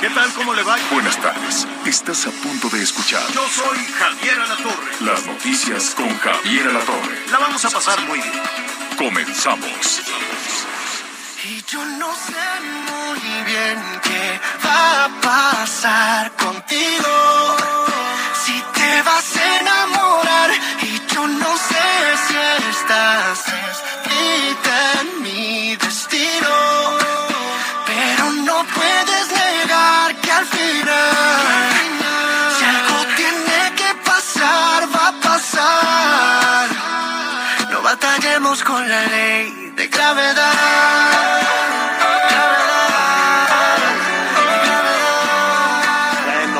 ¿Qué tal? ¿Cómo le va? Buenas tardes. Estás a punto de escuchar Yo soy Javier Alatorre. las noticias con Javier Alatorre. La vamos a pasar muy bien. Comenzamos. Y yo no sé muy bien qué va a pasar contigo. Si te vas a enamorar y yo no sé si estás escrita en mi destino. Pero no puedes con la ley de gravedad.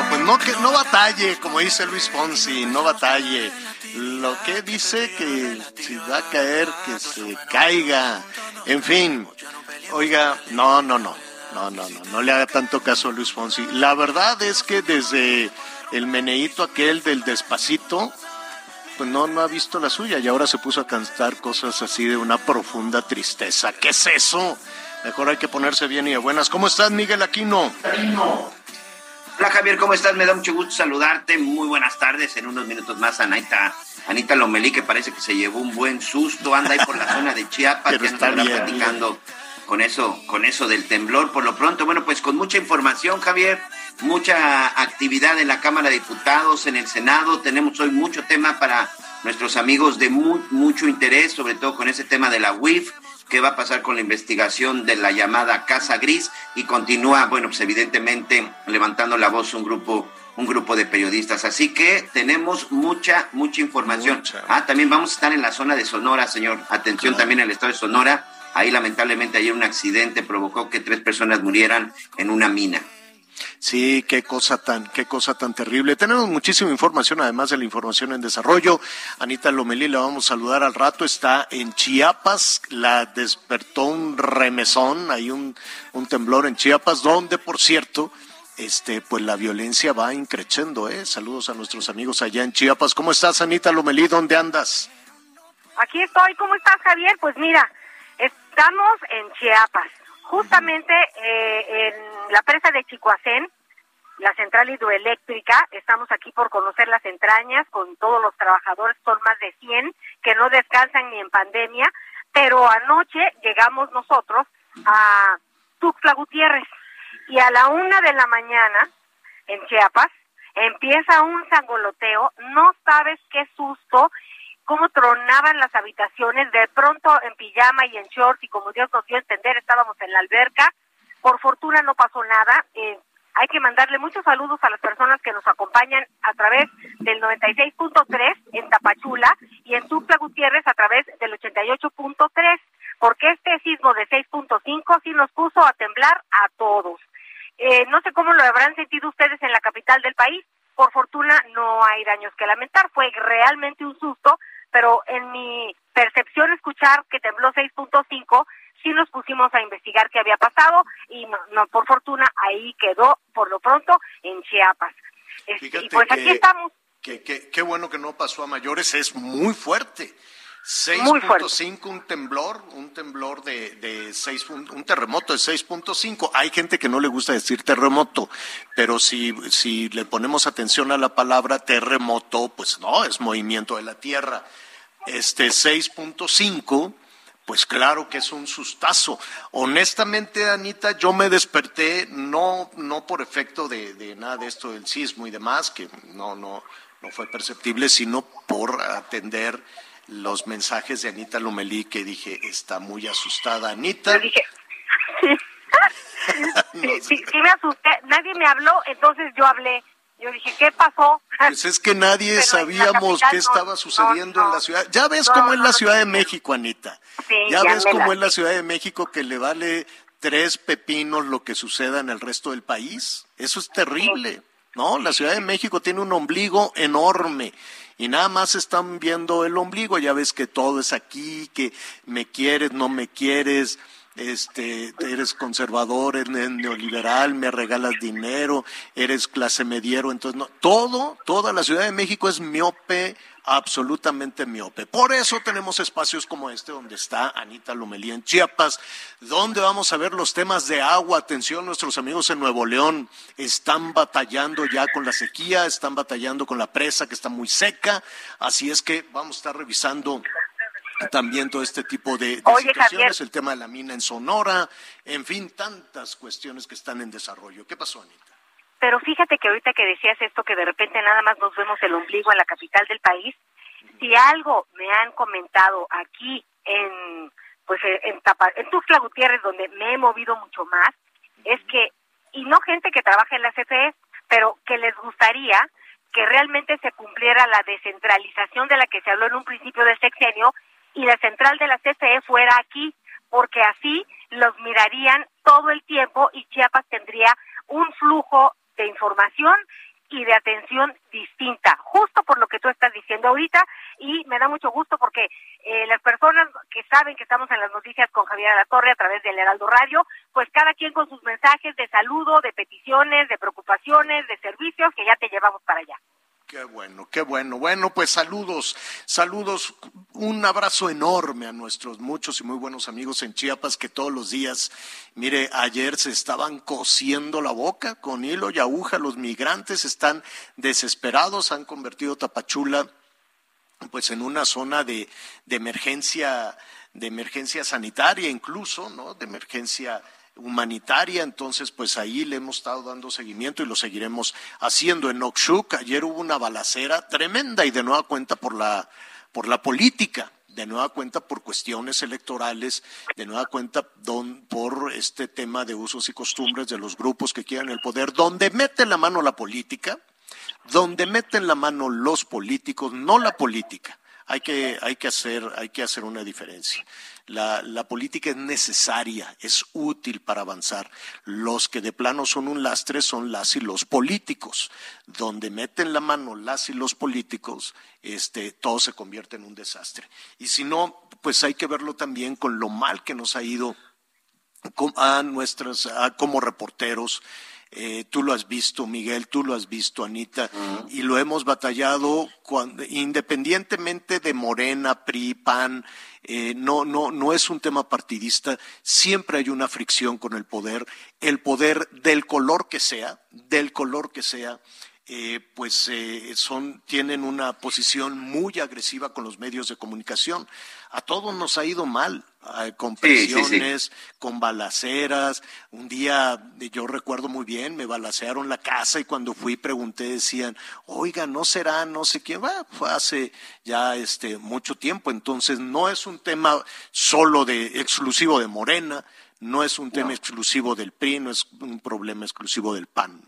Pues no, que, no batalle, como dice Luis Fonsi, no batalle. Lo que dice que si va a caer, que se caiga. En fin, oiga, no, no, no, no, no, no, no le haga tanto caso a Luis Fonsi. La verdad es que desde el meneíto aquel del despacito, pues no, no ha visto la suya y ahora se puso a cantar cosas así de una profunda tristeza. ¿Qué es eso? Mejor hay que ponerse bien y de buenas. ¿Cómo estás, Miguel Aquino? Hola Javier, ¿cómo estás? Me da mucho gusto saludarte. Muy buenas tardes. En unos minutos más, Anita, Anita Lomelí, que parece que se llevó un buen susto, anda ahí por la zona de Chiapas, que está bien. Con eso, con eso del temblor. Por lo pronto, bueno, pues con mucha información, Javier, mucha actividad en la Cámara de Diputados, en el Senado. Tenemos hoy mucho tema para nuestros amigos de mu- mucho interés, sobre todo con ese tema de la UIF qué va a pasar con la investigación de la llamada Casa Gris y continúa, bueno, pues evidentemente levantando la voz un grupo un grupo de periodistas. Así que tenemos mucha, mucha información. Mucha. Ah, también vamos a estar en la zona de Sonora, señor. Atención Claro. también el estado de Sonora. Ahí lamentablemente ayer un accidente provocó que tres personas murieran en una mina. Sí, qué cosa tan, qué cosa tan terrible. Tenemos muchísima información, además de la información en desarrollo. Anita Lomelí la vamos a saludar al rato. Está en Chiapas, la despertó un remesón, hay un, un temblor en Chiapas, donde, por cierto, este, pues la violencia va increciendo, ¿eh? Saludos a nuestros amigos allá en Chiapas. ¿Cómo estás, Anita Lomelí? ¿Dónde andas? Aquí estoy. ¿Cómo estás, Javier? Pues mira, estamos en Chiapas, justamente eh, en la presa de Chicoacén, la central hidroeléctrica. Estamos aquí por conocer las entrañas con todos los trabajadores, son más de 100 que no descansan ni en pandemia, pero anoche llegamos nosotros a Tuxtla Gutiérrez y a la una de la mañana en Chiapas empieza un sangoloteo, no sabes qué susto, cómo tronaban las habitaciones, de pronto en pijama y en shorts y como Dios nos dio a entender estábamos en la alberca, por fortuna no pasó nada, eh, hay que mandarle muchos saludos a las personas que nos acompañan a través del 96.3 en Tapachula y en Tuxtla Gutiérrez a través del 88.3, porque este sismo de 6.5 sí nos puso a temblar a todos. Eh, no sé cómo lo habrán sentido ustedes en la capital del país. Por fortuna no hay daños que lamentar. Fue realmente un susto, pero en mi percepción escuchar que tembló 6.5, sí nos pusimos a investigar qué había pasado y no, no por fortuna ahí quedó por lo pronto en Chiapas. Y pues aquí que- estamos. que, que- qué bueno que no pasó a mayores, es muy fuerte. Muy fuerte. 6.5 un temblor, un temblor de, de 6, un, un terremoto de 6.5. Hay gente que no le gusta decir terremoto, pero si, si le ponemos atención a la palabra terremoto, pues no, es movimiento de la tierra. Este 6.5, pues claro que es un sustazo. Honestamente, Anita, yo me desperté no, no por efecto de, de nada de esto del sismo y demás, que no, no, no fue perceptible, sino por atender los mensajes de Anita Lomelí que dije, está muy asustada Anita. Yo dije, sí, sí, sí, sí me asusté. Nadie me habló, entonces yo hablé. Yo dije, ¿qué pasó? Pues es que nadie sabíamos qué no, estaba no, sucediendo en la ciudad. Ya ves cómo es la Ciudad de. México, Anita. Sí, ya ya ves cómo la es la. Ciudad de México que le vale tres pepinos lo que suceda en el resto del país. Eso es terrible. No, la Ciudad de México tiene un ombligo enorme y nada más están viendo el ombligo. Ya ves que todo es aquí, que me quieres, no me quieres, este, eres conservador, eres neoliberal, me regalas dinero, eres clase mediero, entonces no, todo, toda la Ciudad de México es miope, absolutamente miope. Por eso tenemos espacios como este donde está Anita Lomelí en Chiapas, donde vamos a ver los temas de agua. Atención, nuestros amigos en Nuevo León están batallando ya con la sequía, están batallando con la presa que está muy seca, así es que vamos a estar revisando también todo este tipo de, de Oye, situaciones, Javier. el tema de la mina en Sonora, en fin, tantas cuestiones que están en desarrollo. ¿Qué pasó, Anita? Pero fíjate que ahorita que decías esto, que de repente nada más nos vemos el ombligo en la capital del país, si algo me han comentado aquí en pues en, Tapa- en Tuxtla Gutiérrez, donde me he movido mucho más, es que, y no gente que trabaja en la CFE, pero que les gustaría que realmente se cumpliera la descentralización de la que se habló en un principio del sexenio y la central de la CFE fuera aquí, porque así los mirarían todo el tiempo y Chiapas tendría un flujo de información y de atención distinta, justo por lo que tú estás diciendo ahorita, y me da mucho gusto porque eh, las personas que saben que estamos en las noticias con Javier La Torre a través del Heraldo Radio, pues cada quien con sus mensajes de saludo, de peticiones, de preocupaciones, de servicios que ya te llevamos para allá. Qué bueno, qué bueno. Bueno, pues saludos, saludos, un abrazo enorme a nuestros muchos y muy buenos amigos en Chiapas que todos los días, mire, ayer se estaban cosiendo la boca con hilo y aguja, los migrantes están desesperados, han convertido Tapachula pues en una zona de, emergencia, de emergencia sanitaria incluso, ¿no? De emergencia humanitaria, entonces pues ahí le hemos estado dando seguimiento y lo seguiremos haciendo. En Oxuc ayer hubo una balacera tremenda y de nueva cuenta por la, por la política, de nueva cuenta por cuestiones electorales, de nueva cuenta don, por este tema de usos y costumbres de los grupos que quieran el poder, donde mete la mano la política, donde meten la mano los políticos, no la política. Hay que, hay que, hacer, hay que hacer una diferencia. La, política es necesaria, es útil para avanzar. Los que de plano son un lastre son las y los políticos. Donde meten la mano las y los políticos, este, todo se convierte en un desastre. Y si no, pues hay que verlo también con lo mal que nos ha ido a nuestras, a, como reporteros. Eh, tú lo has visto, Miguel, tú lo has visto, Anita, y lo hemos batallado cuando, independientemente de Morena, PRI, PAN, eh, no, no, no es un tema partidista, siempre hay una fricción con el poder, el poder del color que sea, del color que sea, eh, pues eh, son, tienen una posición muy agresiva con los medios de comunicación. A todos nos ha ido mal, eh, con presiones, sí, sí, sí. con balaceras. Un día, yo recuerdo muy bien, me balacearon la casa y cuando fui pregunté, decían, oiga, no será, no sé quién, bueno, fue hace ya este, mucho tiempo. Entonces, no es un tema solo de, exclusivo de Morena, no es un tema no. exclusivo del PRI, no es un problema exclusivo del PAN.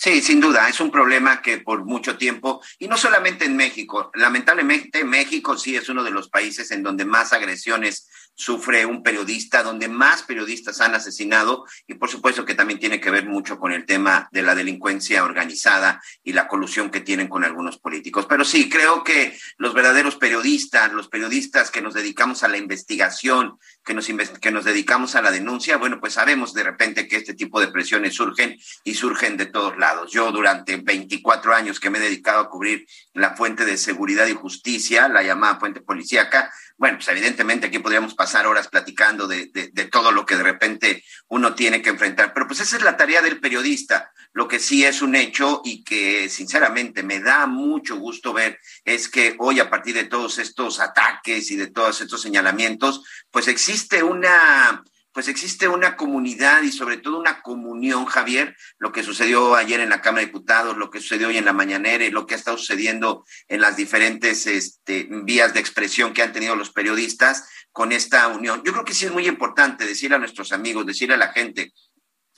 Sí, sin duda, es un problema que por mucho tiempo, y no solamente en México, lamentablemente México sí es uno de los países en donde más agresiones sufre un periodista, donde más periodistas han asesinado, y por supuesto que también tiene que ver mucho con el tema de la delincuencia organizada y la colusión que tienen con algunos políticos. Pero sí, creo que los verdaderos periodistas, los periodistas que nos dedicamos a la investigación, que nos, que nos dedicamos a la denuncia, bueno, pues sabemos de repente que este tipo de presiones surgen y surgen de todos lados. Yo durante 24 años que me he dedicado a cubrir la fuente de seguridad y justicia, la llamada fuente policíaca, bueno, pues evidentemente aquí podríamos pasar horas platicando de, de, de, todo lo que de repente uno tiene que enfrentar, pero pues esa es la tarea del periodista. Lo que sí es un hecho y que sinceramente me da mucho gusto ver es que hoy a partir de todos estos ataques y de todos estos señalamientos, pues existe una pues existe una comunidad y sobre todo una comunión, Javier, lo que sucedió ayer en la Cámara de Diputados, lo que sucedió hoy en la mañanera y lo que ha estado sucediendo en las diferentes este, vías de expresión que han tenido los periodistas con esta unión. Yo creo que sí es muy importante decirle a nuestros amigos, decirle a la gente,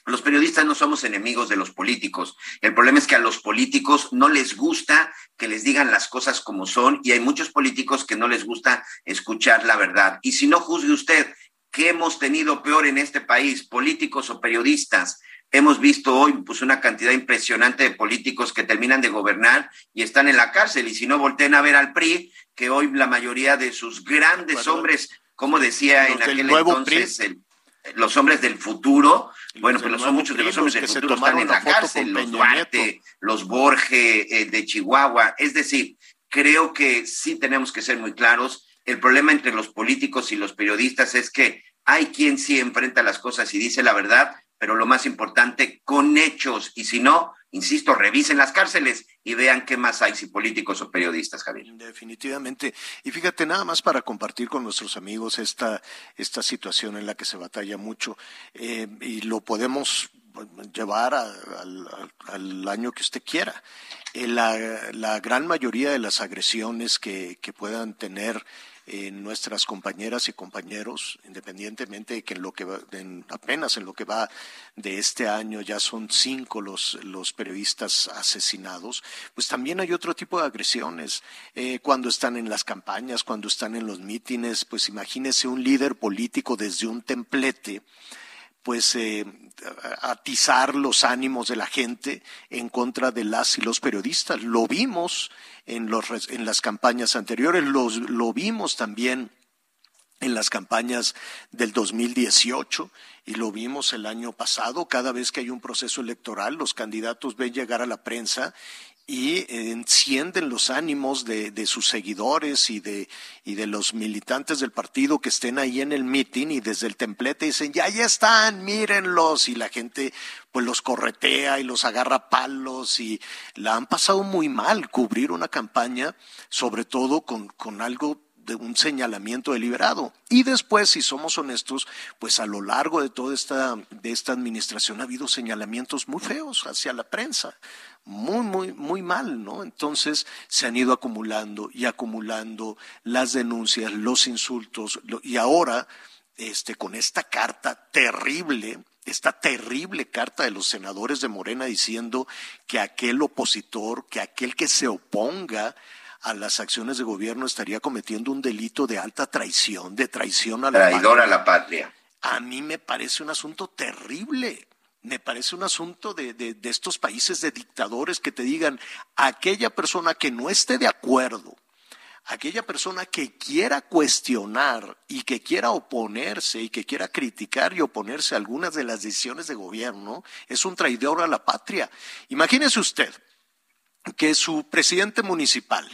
Los periodistas no somos enemigos de los políticos. El problema es que a los políticos no les gusta que les digan las cosas como son y hay muchos políticos que no les gusta escuchar la verdad. Y si no juzgue usted, ¿qué hemos tenido peor en este país, políticos o periodistas? Hemos visto hoy pues una cantidad impresionante de políticos que terminan de gobernar y están en la cárcel y si no volteen a ver al PRI, que hoy la mayoría de sus grandes hombres, como decía en aquel entonces el los hombres del futuro, bueno, pues son muchos de los hombres del futuro están en la cárcel, los Duarte, los Borges eh, de Chihuahua. Es decir, creo que sí tenemos que ser muy claros. El problema entre los políticos y los periodistas es que hay quien sí enfrenta las cosas y dice la verdad, pero lo más importante, con hechos. Y si no, insisto, revisen las cárceles y vean qué más hay, si políticos o periodistas, Javier. Definitivamente. Y fíjate, nada más para compartir con nuestros amigos esta, esta situación en la que se batalla mucho, eh, y lo podemos llevar al año que usted quiera. Eh, la, gran mayoría de las agresiones que puedan tener en nuestras compañeras y compañeros, independientemente de que en lo que apenas en lo que va de este año ya son cinco los, los periodistas asesinados, pues también hay otro tipo de agresiones. Eh, cuando están en las campañas, cuando están en los mítines, pues imagínese un líder político desde un templete pues eh, atizar los ánimos de la gente en contra de las y los periodistas. Lo vimos en, los, en las campañas anteriores, lo vimos también en las campañas del 2018 y lo vimos el año pasado. Cada vez que hay un proceso electoral, los candidatos ven llegar a la prensa y encienden los ánimos de, sus seguidores y de, y de los militantes del partido que estén ahí en el mitin y desde el templete dicen, ya, ya están, mírenlos, y la gente pues los corretea y los agarra palos y la han pasado muy mal cubrir una campaña, sobre todo con, con algo de un señalamiento deliberado. Y después, si somos honestos, pues a lo largo de toda esta, de esta administración ha habido señalamientos muy feos hacia la prensa muy, muy, muy mal, ¿no? Entonces se han ido acumulando y acumulando las denuncias, los insultos, y ahora, este, con esta carta terrible, esta terrible carta de los senadores de Morena diciendo que aquel opositor, que aquel que se oponga a las acciones de gobierno estaría cometiendo un delito de alta traición, de traición a la Traidor a la patria. A mí me parece un asunto terrible me parece un asunto de, de, estos países de dictadores que te digan, aquella persona que no esté de acuerdo, aquella persona que quiera cuestionar y que quiera oponerse y que quiera criticar y oponerse a algunas de las decisiones de gobierno, es un traidor a la patria. Imagínese usted que su presidente municipal,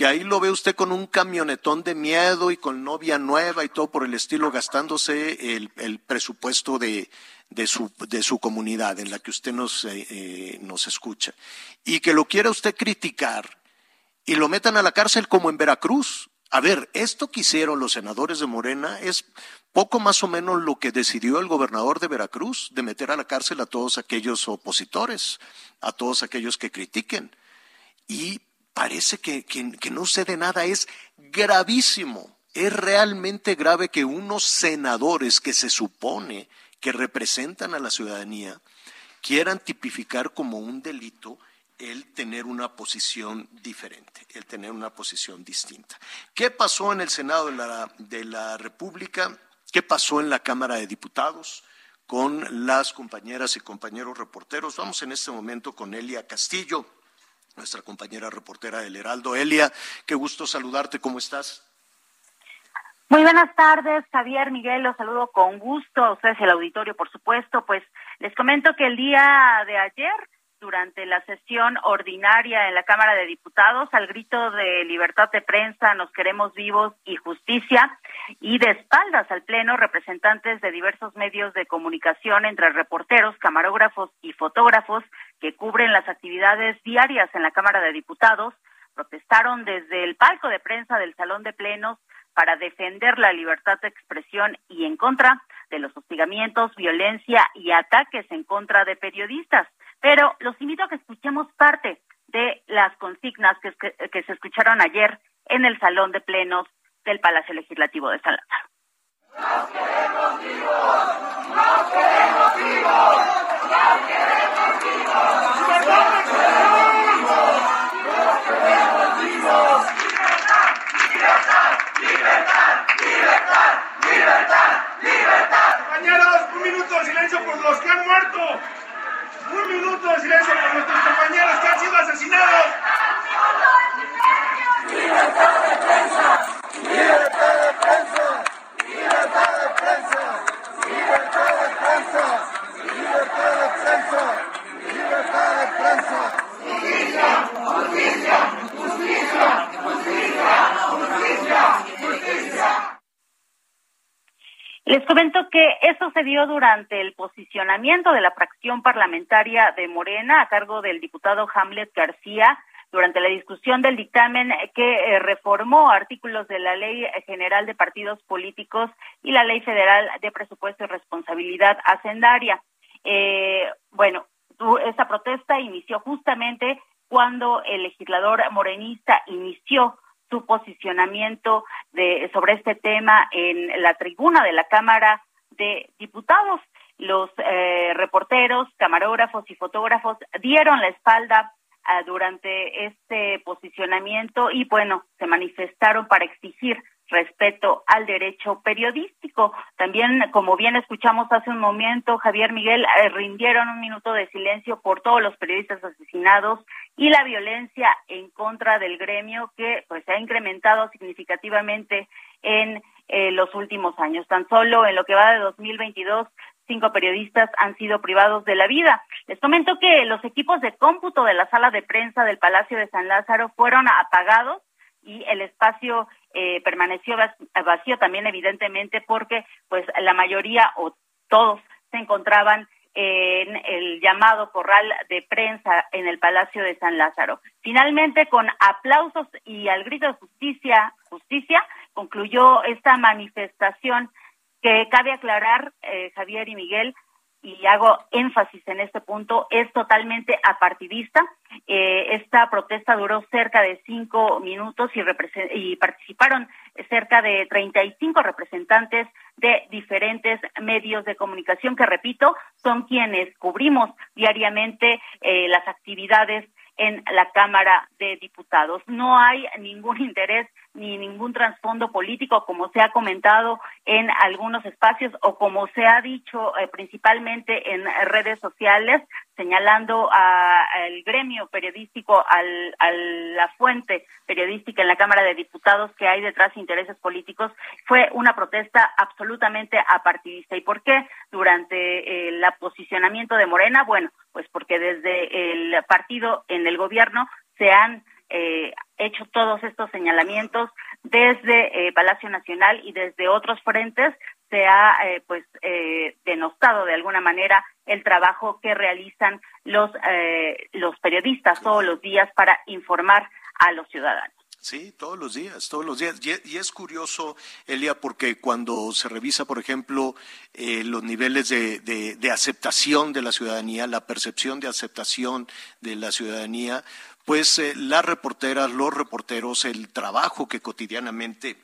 que ahí lo ve usted con un camionetón de miedo y con novia nueva y todo por el estilo, gastándose el presupuesto de, de su, de su comunidad en la que usted nos, eh, eh, nos escucha y que lo quiera usted criticar y lo metan a la cárcel como en Veracruz. A ver, esto que hicieron los senadores de Morena es poco más o menos lo que decidió el gobernador de Veracruz, de meter a la cárcel a todos aquellos opositores, a todos aquellos que critiquen. Y parece que, que, que no sucede nada, es gravísimo, es realmente grave que unos senadores que se supone que representan a la ciudadanía quieran tipificar como un delito el tener una posición diferente, el tener una posición distinta. ¿Qué pasó en el Senado de la, de la República? ¿Qué pasó en la Cámara de Diputados? con las compañeras y compañeros reporteros. Vamos en este momento con Elia Castillo, nuestra compañera reportera del Heraldo. Elia, qué gusto saludarte, ¿cómo estás? Muy buenas tardes, Javier Miguel, los saludo con gusto, ustedes el auditorio, por supuesto, pues les comento que el día de ayer, durante la sesión ordinaria en la Cámara de Diputados, al grito de libertad de prensa, nos queremos vivos y justicia, y de espaldas al Pleno, representantes de diversos medios de comunicación, entre reporteros, camarógrafos y fotógrafos, que cubren las actividades diarias en la Cámara de Diputados, protestaron desde el palco de prensa del Salón de Plenos para defender la libertad de expresión y en contra de los hostigamientos, violencia y ataques en contra de periodistas. Pero los invito a que escuchemos parte de las consignas que, que, eh, que se escucharon ayer en el Salón de Plenos del Palacio Legislativo de San Lázaro. ¡Nos queremos vivos! ¡Nos queremos vivos! ¡Nos queremos vivos! ¡Nos queremos vivos! ¡Nos queremos vivos! ¡Libertad! ¡Libertad! ¡Libertad! ¡Libertad! ¡Libertad! ¡Libertad! Compañeros, un minuto de silencio por los que han muerto nuestros compañeros que han sido asesinados. ¡Libertad de prensa! ¡Libertad de prensa! ¡Libertad de prensa! ¡Libertad de prensa! ¡Libertad de prensa! ¡Libertad de prensa! ¡Justicia! ¡Justicia! ¡Justicia! ¡Justicia! ¡Justicia! Les comento que eso se dio durante el posicionamiento de la fracción parlamentaria de Morena a cargo del diputado Hamlet García durante la discusión del dictamen que eh, reformó artículos de la Ley General de Partidos Políticos y la Ley Federal de Presupuesto y Responsabilidad Hacendaria. Eh, bueno, esa protesta inició justamente cuando el legislador morenista inició su posicionamiento de, sobre este tema en la tribuna de la Cámara de Diputados. Los eh, reporteros, camarógrafos y fotógrafos dieron la espalda uh, durante este posicionamiento y bueno, se manifestaron para exigir respeto al derecho periodístico. También, como bien escuchamos hace un momento, Javier Miguel eh, rindieron un minuto de silencio por todos los periodistas asesinados y la violencia en contra del gremio que pues se ha incrementado significativamente en eh, los últimos años. Tan solo en lo que va de 2022 cinco periodistas han sido privados de la vida. Les comento que los equipos de cómputo de la sala de prensa del Palacio de San Lázaro fueron apagados y el espacio eh, permaneció vacío también evidentemente porque pues la mayoría o todos se encontraban en el llamado corral de prensa en el Palacio de San Lázaro. Finalmente, con aplausos y al grito de justicia, justicia, concluyó esta manifestación que cabe aclarar, eh, Javier y Miguel, y hago énfasis en este punto, es totalmente apartidista. Eh, esta protesta duró cerca de cinco minutos y, y participaron cerca de 35 representantes de diferentes medios de comunicación que, repito, son quienes cubrimos diariamente eh, las actividades en la Cámara de Diputados. No hay ningún interés ni ningún trasfondo político, como se ha comentado en algunos espacios o como se ha dicho eh, principalmente en redes sociales, señalando al gremio periodístico, al, a la fuente periodística en la Cámara de Diputados que hay detrás intereses políticos, fue una protesta absolutamente apartidista. ¿Y por qué? Durante el posicionamiento de Morena, bueno, pues porque desde el partido en el gobierno se han eh, hecho todos estos señalamientos desde eh, Palacio Nacional y desde otros frentes se ha eh, pues eh, denostado de alguna manera el trabajo que realizan los eh, los periodistas todos los días para informar a los ciudadanos. Sí, todos los días, todos los días. Y, es curioso, Elia, porque cuando se revisa, por ejemplo, eh, los niveles de, de, de, aceptación de la ciudadanía, la percepción de aceptación de la ciudadanía, pues eh, las reporteras, los reporteros, el trabajo que cotidianamente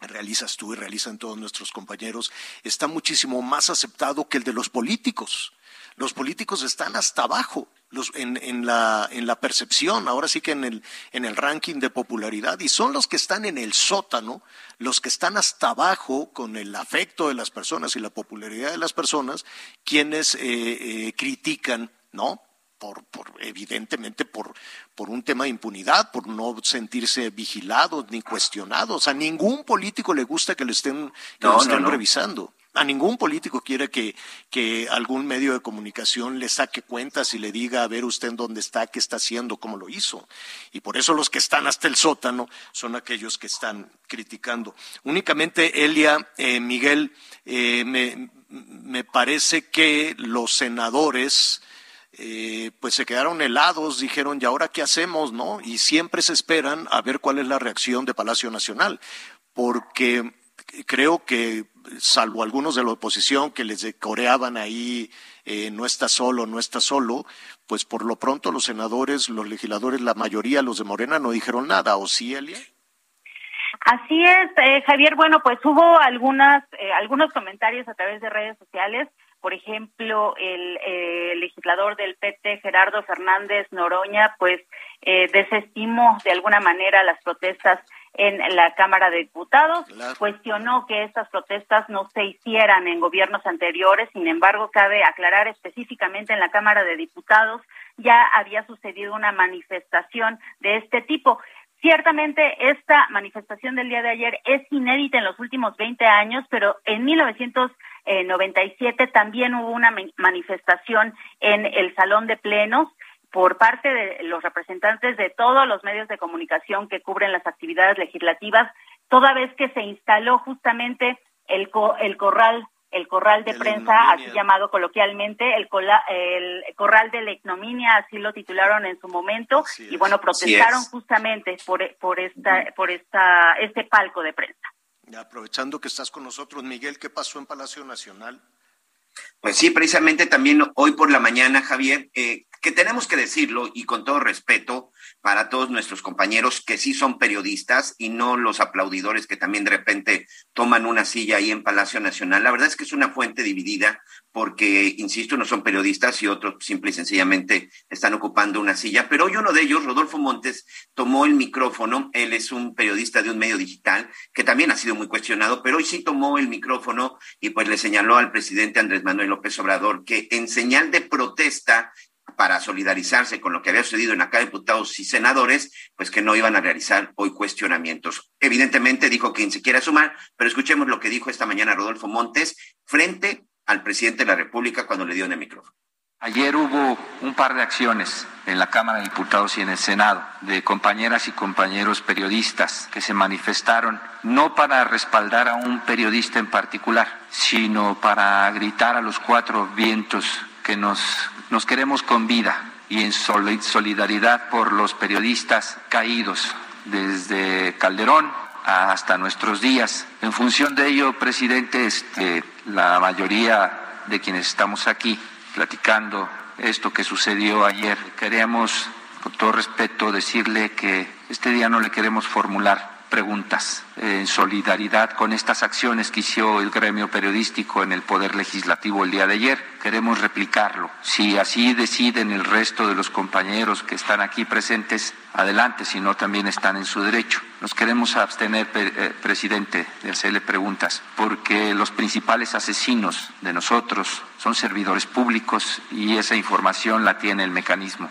realizas tú y realizan todos nuestros compañeros, está muchísimo más aceptado que el de los políticos. Los políticos están hasta abajo los, en, en, la, en la percepción, ahora sí que en el, ranking de popularidad, y son los que están en el sótano, los que están hasta abajo con el afecto de las personas y la popularidad de las personas, quienes eh, eh, critican, ¿no? por, evidentemente por, por un tema de impunidad, por no sentirse vigilados ni cuestionados. A ningún político le gusta que le estén, que lo estén revisando. A ningún político quiere que, que algún medio de comunicación le saque cuentas y le diga a ver usted en dónde está, qué está haciendo, cómo lo hizo. Y por eso los que están hasta el sótano son aquellos que están criticando. Únicamente, Elia, eh, Miguel, eh, me, me parece que los senadores eh, pues se quedaron helados, dijeron, ¿y ahora qué hacemos? ¿no? Y siempre se esperan a ver cuál es la reacción de Palacio Nacional, porque creo que, salvo algunos de la oposición que les coreaban ahí, eh, no está solo, no está solo, pues por lo pronto los senadores, los legisladores, la mayoría, los de Morena, no dijeron nada, ¿o sí, Elia? Así es, eh, Javier. Bueno, pues hubo algunas, eh, algunos comentarios a través de redes sociales Por ejemplo, el eh, legislador del PT, Gerardo Fernández Noroña, pues eh, desestimó de alguna manera las protestas en la Cámara de Diputados, cuestionó que estas protestas no se hicieran en gobiernos anteriores, sin embargo, cabe aclarar específicamente en la Cámara de Diputados ya había sucedido una manifestación de este tipo. Ciertamente esta manifestación del día de ayer es inédita en los últimos 20 años, pero en 1997 también hubo una manifestación en el Salón de Plenos por parte de los representantes de todos los medios de comunicación que cubren las actividades legislativas, toda vez que se instaló justamente el, el corral el corral de prensa, así llamado coloquialmente, el, el corral de la ignominia, así lo titularon en su momento, y bueno, protestaron justamente por, por esta, por esta, este palco de prensa. Aprovechando que estás con nosotros, Miguel, ¿qué pasó en Palacio Nacional? Pues sí, precisamente también hoy por la mañana, Javier, eh, que tenemos que decirlo y con todo respeto para todos nuestros compañeros que sí son periodistas y no los aplaudidores que también de repente toman una silla ahí en Palacio Nacional. La verdad es que es una fuente dividida porque, insisto, no son periodistas y otros simple y sencillamente están ocupando una silla. Pero hoy uno de ellos, Rodolfo Montes, tomó el micrófono. Él es un periodista de un medio digital que también ha sido muy cuestionado, pero hoy sí tomó el micrófono y pues le señaló al presidente Andrés Manuel López Obrador que en señal de protesta para solidarizarse con lo que había sucedido en acá diputados y senadores, pues que no iban a realizar hoy cuestionamientos. Evidentemente dijo quien se quiera sumar, pero escuchemos lo que dijo esta mañana Rodolfo Montes frente al presidente de la República cuando le dio en el micrófono. Ayer hubo un par de acciones en la Cámara de Diputados y en el Senado de compañeras y compañeros periodistas que se manifestaron no para respaldar a un periodista en particular, sino para gritar a los cuatro vientos que nos nos queremos con vida y en solidaridad por los periodistas caídos desde Calderón hasta nuestros días. En función de ello, presidente, este, la mayoría de quienes estamos aquí platicando esto que sucedió ayer, queremos, con todo respeto, decirle que este día no le queremos formular preguntas en solidaridad con estas acciones que hizo el gremio periodístico en el Poder Legislativo el día de ayer. Queremos replicarlo. Si así deciden el resto de los compañeros que están aquí presentes, adelante, si no también están en su derecho. Nos queremos abstener, eh, presidente, de hacerle preguntas, porque los principales asesinos de nosotros son servidores públicos y esa información la tiene el mecanismo.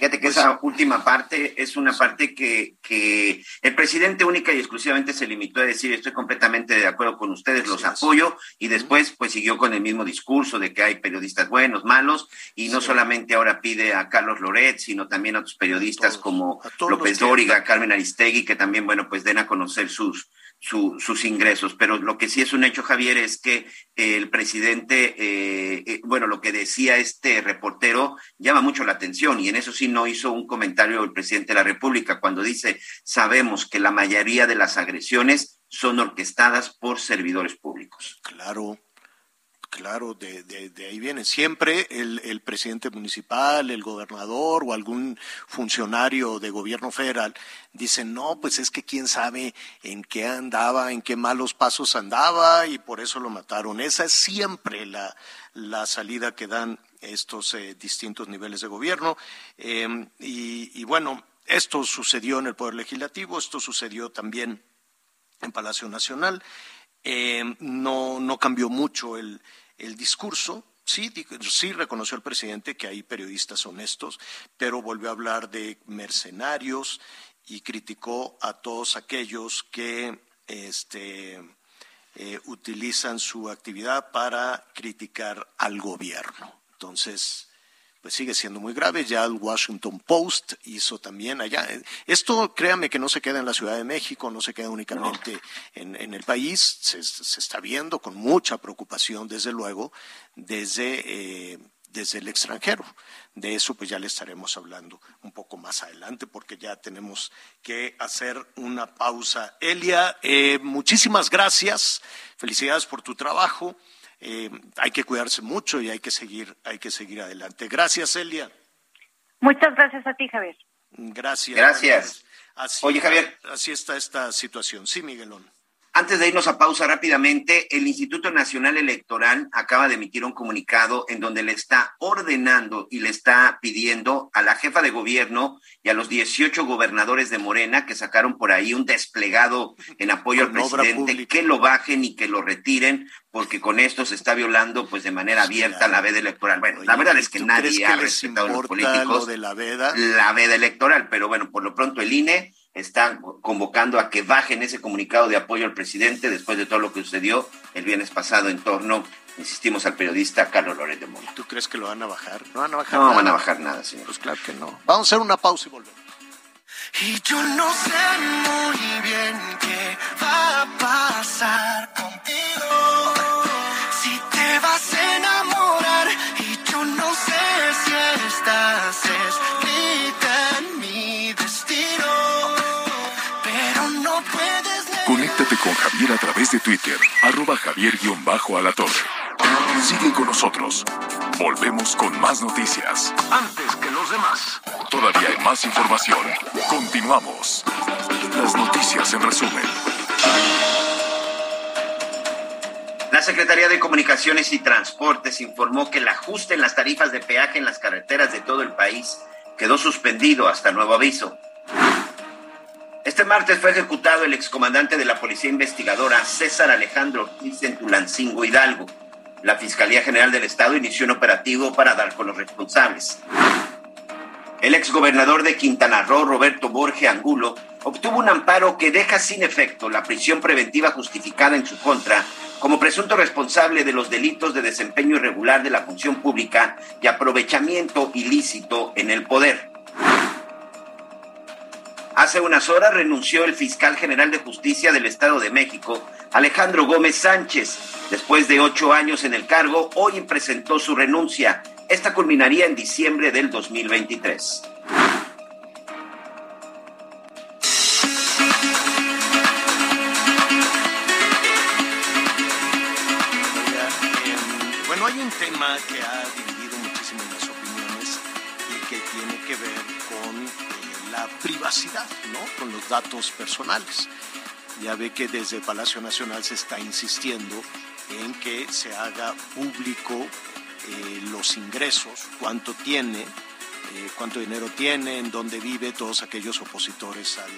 Fíjate que pues esa última parte es una parte que, que, el presidente única y exclusivamente se limitó a decir estoy completamente de acuerdo con ustedes, los apoyo, y después pues siguió con el mismo discurso de que hay periodistas buenos, malos, y no solamente ahora pide a Carlos Loret, sino también a otros periodistas como López Dóriga, Carmen Aristegui, que también, bueno, pues den a conocer sus, sus ingresos. Pero lo que sí es un hecho, Javier, es que el presidente, eh, eh, bueno, lo que decía este reportero llama mucho la atención y en eso sí no hizo un comentario el presidente de la República cuando dice, sabemos que la mayoría de las agresiones son orquestadas por servidores públicos. Claro. Claro, de, de, ahí viene. Siempre el, el, presidente municipal, el gobernador o algún funcionario de gobierno federal dicen, no, pues es que quién sabe en qué andaba, en qué malos pasos andaba y por eso lo mataron. Esa es siempre la, la salida que dan estos eh, distintos niveles de gobierno. Em, y, y bueno, esto sucedió en el Poder Legislativo, esto sucedió también en Palacio Nacional. Em, no, no cambió mucho el, el discurso. Sí, sí reconoció el presidente que hay periodistas honestos, pero volvió a hablar de mercenarios y criticó a todos aquellos que este, eh, utilizan su actividad para criticar al gobierno. Entonces, pues sigue siendo muy grave. Ya el Washington Post hizo también allá. Esto, créame que no se queda en la Ciudad de México, no se queda únicamente en, el país, se, está viendo con mucha preocupación, desde luego, desde, eh, desde el extranjero. De eso pues ya le estaremos hablando un poco más adelante porque ya tenemos que hacer una pausa. Elia, eh, muchísimas gracias, felicidades por tu trabajo. Eh, hay que cuidarse mucho y hay que seguir, hay que seguir adelante. Gracias, Elia. Muchas gracias a ti, Javier. Gracias. Gracias. Oye, Javier. Así está esta situación. Sí, Miguelón. Antes de irnos a pausa rápidamente, el Instituto Nacional Electoral acaba de emitir un comunicado en donde le está ordenando y le está pidiendo a la jefa de gobierno y a los 18 gobernadores de Morena que sacaron por ahí un desplegado en apoyo al presidente que lo bajen y que lo retiren porque con esto se está violando pues de manera abierta la veda electoral. Bueno, la verdad es que nadie ha respetado a los políticos de la veda? la veda electoral, pero bueno, por lo pronto el INE están convocando a que bajen ese comunicado de apoyo al presidente después de todo lo que sucedió el viernes pasado en torno, insistimos, al periodista Carlos Loret de Mola. ¿Tú crees que lo van a bajar? No van a bajar no nada. van a bajar nada, señor. Pues claro que no. Vamos a hacer una pausa y volvemos. Y yo no sé muy bien qué va a pasar contigo. Si te vas Conéctate con Javier a través de Twitter, arroba javier-alatorre. Sigue con nosotros. Volvemos con más noticias. Antes que los demás. Todavía hay más información. Continuamos. Las noticias en resumen. La Secretaría de Comunicaciones y Transportes informó que el ajuste en las tarifas de peaje en las carreteras de todo el país quedó suspendido hasta nuevo aviso. Este martes fue ejecutado el excomandante de la Policía Investigadora César Alejandro Ortiz en Tulancingo, Hidalgo. La Fiscalía General del Estado inició un operativo para dar con los responsables. El exgobernador de Quintana Roo, Roberto Borge Angulo, obtuvo un amparo que deja sin efecto la prisión preventiva justificada en su contra como presunto responsable de los delitos de desempeño irregular de la función pública y aprovechamiento ilícito en el poder. Hace unas horas renunció el fiscal general de justicia del Estado de México, Alejandro Gómez Sánchez. Después de ocho años en el cargo, hoy presentó su renuncia. Esta culminaría en diciembre del 2023. Eh, bueno, hay un tema que ha dividido muchísimo las opiniones y que tiene que ver privacidad. Con los datos personales. Ya ve que desde Palacio Nacional se está insistiendo en que se haga público eh, los ingresos, cuánto tiene, eh, cuánto dinero tiene, en dónde vive, todos aquellos opositores al,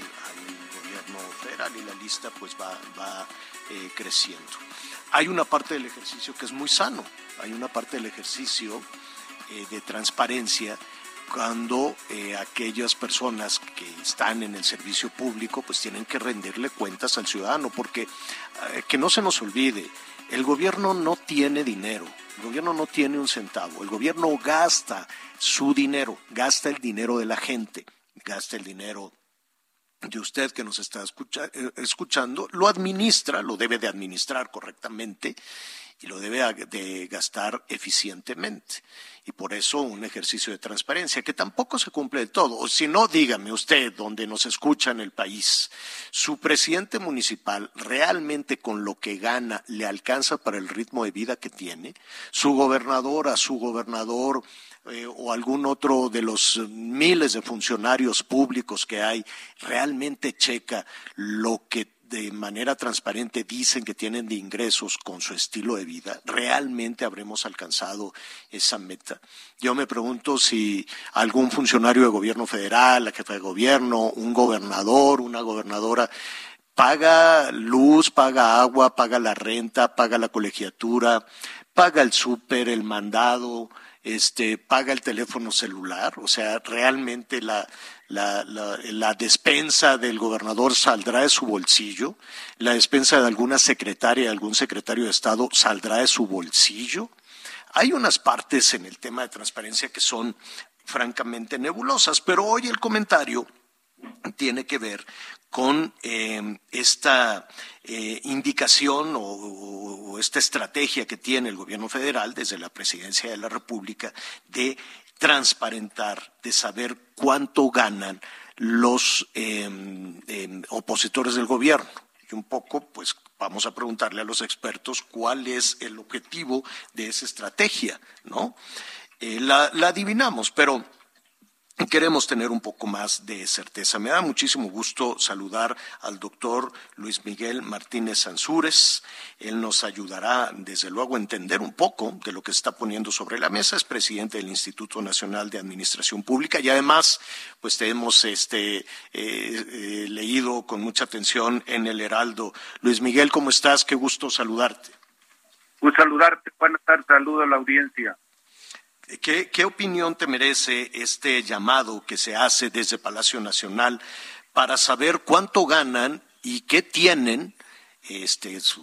gobierno federal y la lista pues va, eh, creciendo. Hay una parte del ejercicio que es muy sano, hay una parte del ejercicio de transparencia cuando eh, aquellas personas que están en el servicio público pues tienen que rendirle cuentas al ciudadano, porque eh, que no se nos olvide, el gobierno no tiene dinero, el gobierno no tiene un centavo, el gobierno gasta su dinero, gasta el dinero de la gente, gasta el dinero de usted que nos está escucha, eh, escuchando, lo administra, lo debe de administrar correctamente y lo debe de gastar eficientemente. Y por eso un ejercicio de transparencia que tampoco se cumple de todo. O si no, dígame usted, donde nos escucha en el país, su presidente municipal realmente con lo que gana le alcanza para el ritmo de vida que tiene, su gobernadora, su gobernador eh, o algún otro de los miles de funcionarios públicos que hay realmente checa lo que de manera transparente dicen que tienen de ingresos con su estilo de vida, ¿realmente habremos alcanzado esa meta? Yo me pregunto si algún funcionario de gobierno federal, la jefa de gobierno, un gobernador, una gobernadora, paga luz, paga agua, paga la renta, paga la colegiatura, paga el súper, el mandado, este, paga el teléfono celular, o sea, realmente la, la, la, despensa del gobernador saldrá de su bolsillo, la despensa de alguna secretaria, algún secretario de Estado saldrá de su bolsillo. Hay unas partes en el tema de transparencia que son francamente nebulosas, pero hoy el comentario tiene que ver con eh, esta eh, indicación o, esta estrategia que tiene el gobierno federal desde la presidencia de la República de transparentar, de saber cuánto ganan los eh, eh, opositores del gobierno. Y un poco, pues vamos a preguntarle a los expertos cuál es el objetivo de esa estrategia, ¿no? Eh, la, la adivinamos, pero queremos tener un poco más de certeza. Me da muchísimo gusto saludar al doctor Luis Miguel Martínez Sansúrez. Él nos ayudará, desde luego, a entender un poco de lo que se está poniendo sobre la mesa. Es presidente del Instituto Nacional de Administración Pública y además, pues te hemos este, eh, eh, leído con mucha atención en el Heraldo. Luis Miguel, ¿cómo estás? Qué gusto saludarte. Pues saludarte, buenas tardes, saludo a la audiencia. ¿Qué, opinión te merece este llamado que se hace desde Palacio Nacional para saber cuánto ganan y qué tienen este, su,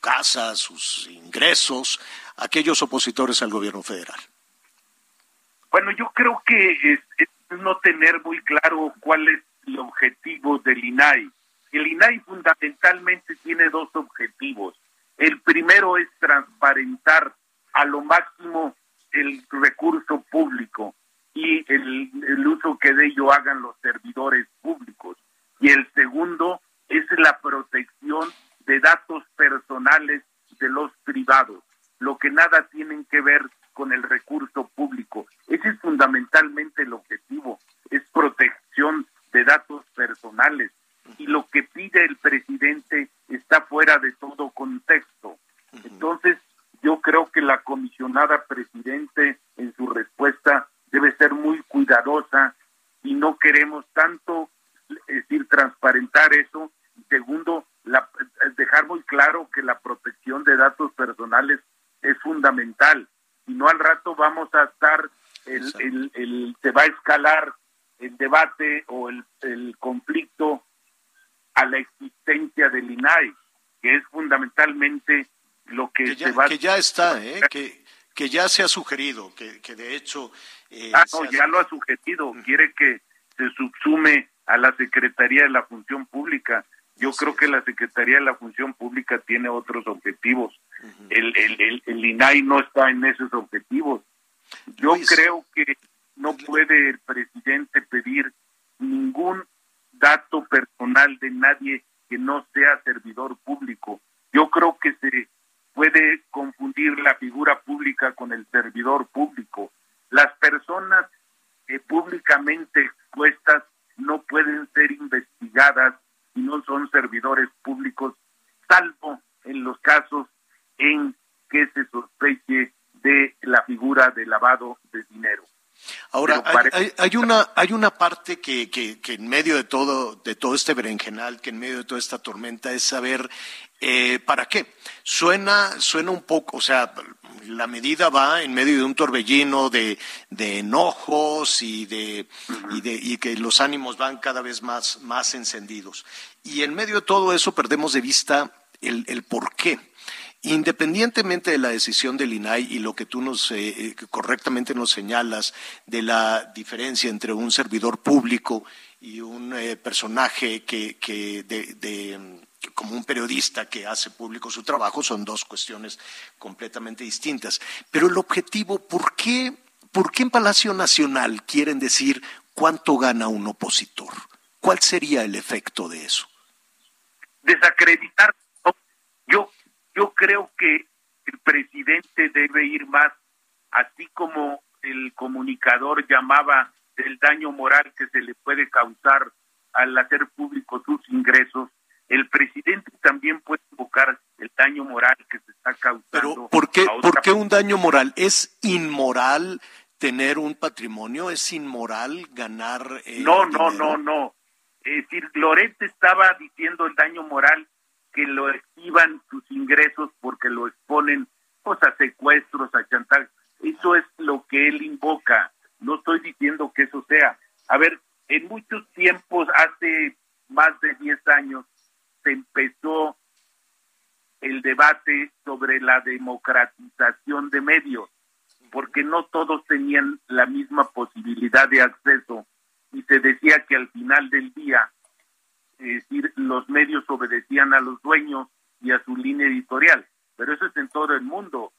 casa, sus ingresos, aquellos opositores al gobierno federal? Bueno, yo creo que es, no tener muy claro cuál es el objetivo del INAI. El INAI fundamentalmente tiene dos objetivos. El primero es transparentar a lo máximo el recurso público y el, el uso que de ello hagan los servidores públicos. Y el segundo es la protección de datos personales de los privados, lo que nada tienen que ver con el recurso público. Ese es fundamentalmente el objetivo, es protección de datos personales. Y lo que pide el presidente está fuera de todo contexto. Entonces, yo creo que la comisionada presidente en su respuesta debe ser muy cuidadosa y no queremos tanto decir transparentar eso. Segundo, dejar muy claro que la protección de datos personales es fundamental. Si no al rato vamos a estar, el, el, se va a escalar el debate o el, el conflicto a la existencia del INAI, que es fundamentalmente lo que, ya, va que ya está, ¿eh? que, que ya se ha sugerido, que, que de hecho... Eh, ah, no, ya lo ha sugerido, quiere que se subsume a la Secretaría de la Función Pública. Yo creo que la Secretaría de la Función Pública tiene otros objetivos. el, el, el, INAI no está en esos objetivos. Yo creo que no puede el presidente pedir ningún dato personal de nadie que no sea servidor público. Yo creo que se puede confundir la figura pública con el servidor público. Las personas eh, públicamente expuestas no pueden ser investigadas y no son servidores públicos, salvo en los casos en que se sospeche de la figura de lavado de dinero. Ahora, hay, una, hay una parte que, que, que, en medio de todo, de todo este berenjenal, que en medio de toda esta tormenta, es saber eh, ¿Para qué? Suena, suena un poco, o sea, la medida va en medio de un torbellino de, de enojos y de, y de, y que los ánimos van cada vez más, más encendidos. Y en medio de todo eso perdemos de vista el, el por qué. Independientemente de la decisión del INAI y lo que tú nos eh, eh, correctamente nos señalas de la diferencia entre un servidor público y un personaje que, que de como un periodista que hace público su trabajo, son dos cuestiones completamente distintas. Pero el objetivo, ¿por qué, por qué en Palacio Nacional quieren decir cuánto gana un opositor? ¿Cuál sería el efecto de eso? Desacreditar. Yo, yo creo que el presidente debe ir más, así como el comunicador llamaba del daño moral que se le puede causar al hacer público sus ingresos, el presidente también puede invocar el daño moral que se está causando. Pero ¿por qué, ¿por qué un daño moral? ¿Es inmoral tener un patrimonio? ¿Es inmoral ganar? Eh, no, no, no, no. Es decir, Lorente estaba diciendo el daño moral que lo esquivan sus ingresos porque lo exponen pues, a secuestros, a chantaje. Eso es lo que él invoca. No estoy diciendo que eso sea. A ver, en muchos tiempos, hace más de 10 años, se empezó el debate sobre la democratización de medios, porque no todos tenían la misma posibilidad de acceso y se decía que al final del día, es decir, los medios obedecían a los dueños y a su línea editorial, pero eso es en todo el mundo,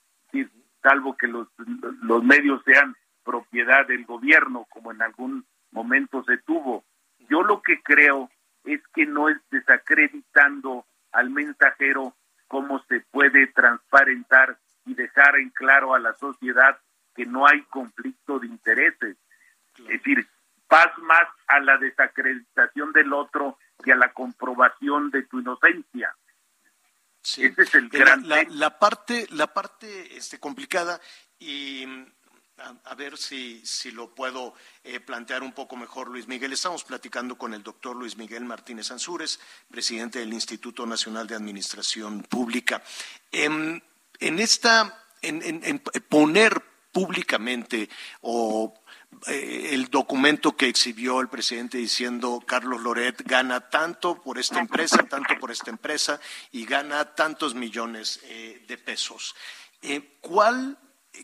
salvo que los, los medios sean propiedad del gobierno, como en algún momento se tuvo. Yo lo que creo es que no es desacreditando al mensajero cómo se puede transparentar y dejar en claro a la sociedad que no hay conflicto de intereses. Es decir, vas más a la desacreditación del otro y a la comprobación de tu inocencia. Ese es el gran la, la, parte, la parte este, complicada y a, ver si, si, lo puedo eh, plantear un poco mejor, Luis Miguel. Estamos platicando con el doctor Luis Miguel Martínez Ansúrez, presidente del Instituto Nacional de Administración Pública. En, en esta, en, en, poner públicamente o eh, el documento que exhibió el presidente diciendo Carlos Loret gana tanto por esta empresa, tanto por esta empresa y gana tantos millones eh, de pesos. ¿Cuál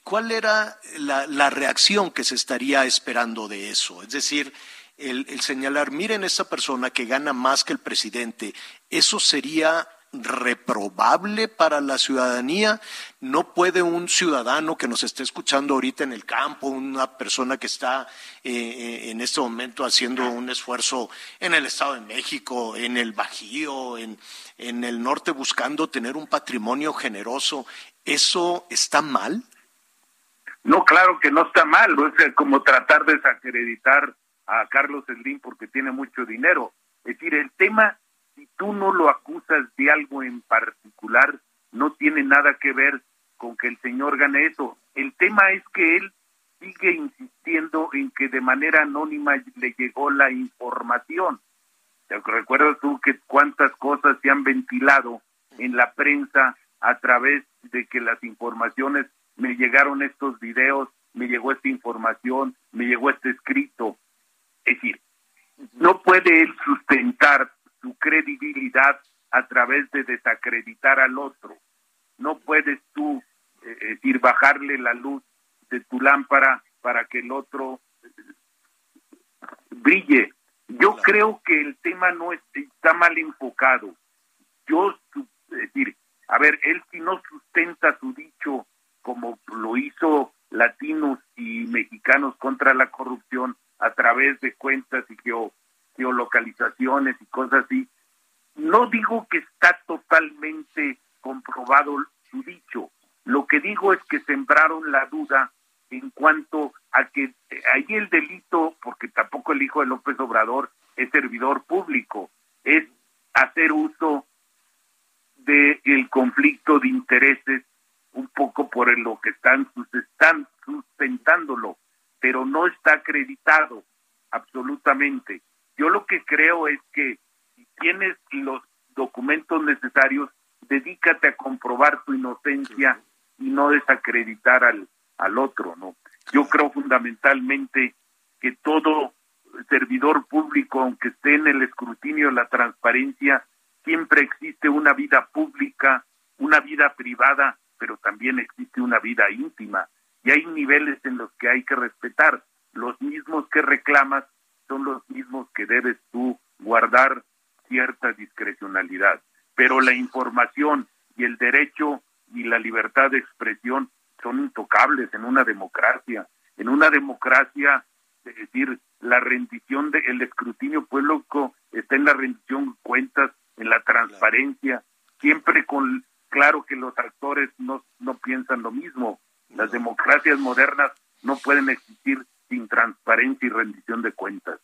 ¿cuál era la, reacción que se estaría esperando de eso? Es decir, el, señalar, miren esa persona que gana más que el presidente, ¿eso sería reprobable para la ciudadanía? ¿No puede un ciudadano que nos esté escuchando ahorita en el campo, una persona que está eh, eh, en este momento haciendo un esfuerzo en el Estado de México, en el Bajío, en, en el norte buscando tener un patrimonio generoso, ¿eso está mal? No, claro que no está mal, es como tratar de desacreditar a Carlos Slim porque tiene mucho dinero. Es decir, el tema, si tú no lo acusas de algo en particular, no tiene nada que ver con que el señor gane eso. El tema es que él sigue insistiendo en que de manera anónima le llegó la información. ¿Recuerdas tú que cuántas cosas se han ventilado en la prensa a través de que las informaciones me llegaron estos videos, me llegó esta información, me llegó este escrito. Es decir, no puede él sustentar su credibilidad a través de desacreditar al otro. No puedes tú, eh, decir, bajarle la luz de tu lámpara para que el otro brille. Yo creo que el tema no está mal enfocado. Yo, es decir, a ver, él si no sustenta su dicho como lo hizo latinos y mexicanos contra la corrupción a través de cuentas y geolocalizaciones y cosas así. No digo que está totalmente comprobado su dicho. Lo que digo es que sembraron la duda en cuanto a que ahí el delito, porque tampoco el hijo de López Obrador es servidor público, es hacer uso del conflicto de intereses un poco por lo que están, están sustentándolo, pero no está acreditado absolutamente. Yo lo que creo es que si tienes los documentos necesarios, dedícate a comprobar tu inocencia y no desacreditar al, al otro, ¿no? Yo creo fundamentalmente que todo servidor público, aunque esté en el escrutinio la transparencia, siempre existe una vida pública, una vida privada pero también existe una vida íntima y hay niveles en los que hay que respetar. Los mismos que reclamas son los mismos que debes tú guardar cierta discrecionalidad. Pero la información y el derecho y la libertad de expresión son intocables en una democracia. En una democracia, es decir, la rendición del escrutinio público está en la rendición de cuentas, en la transparencia, siempre con Claro que los actores no, no piensan lo mismo. Las democracias modernas no pueden existir sin transparencia y rendición de cuentas.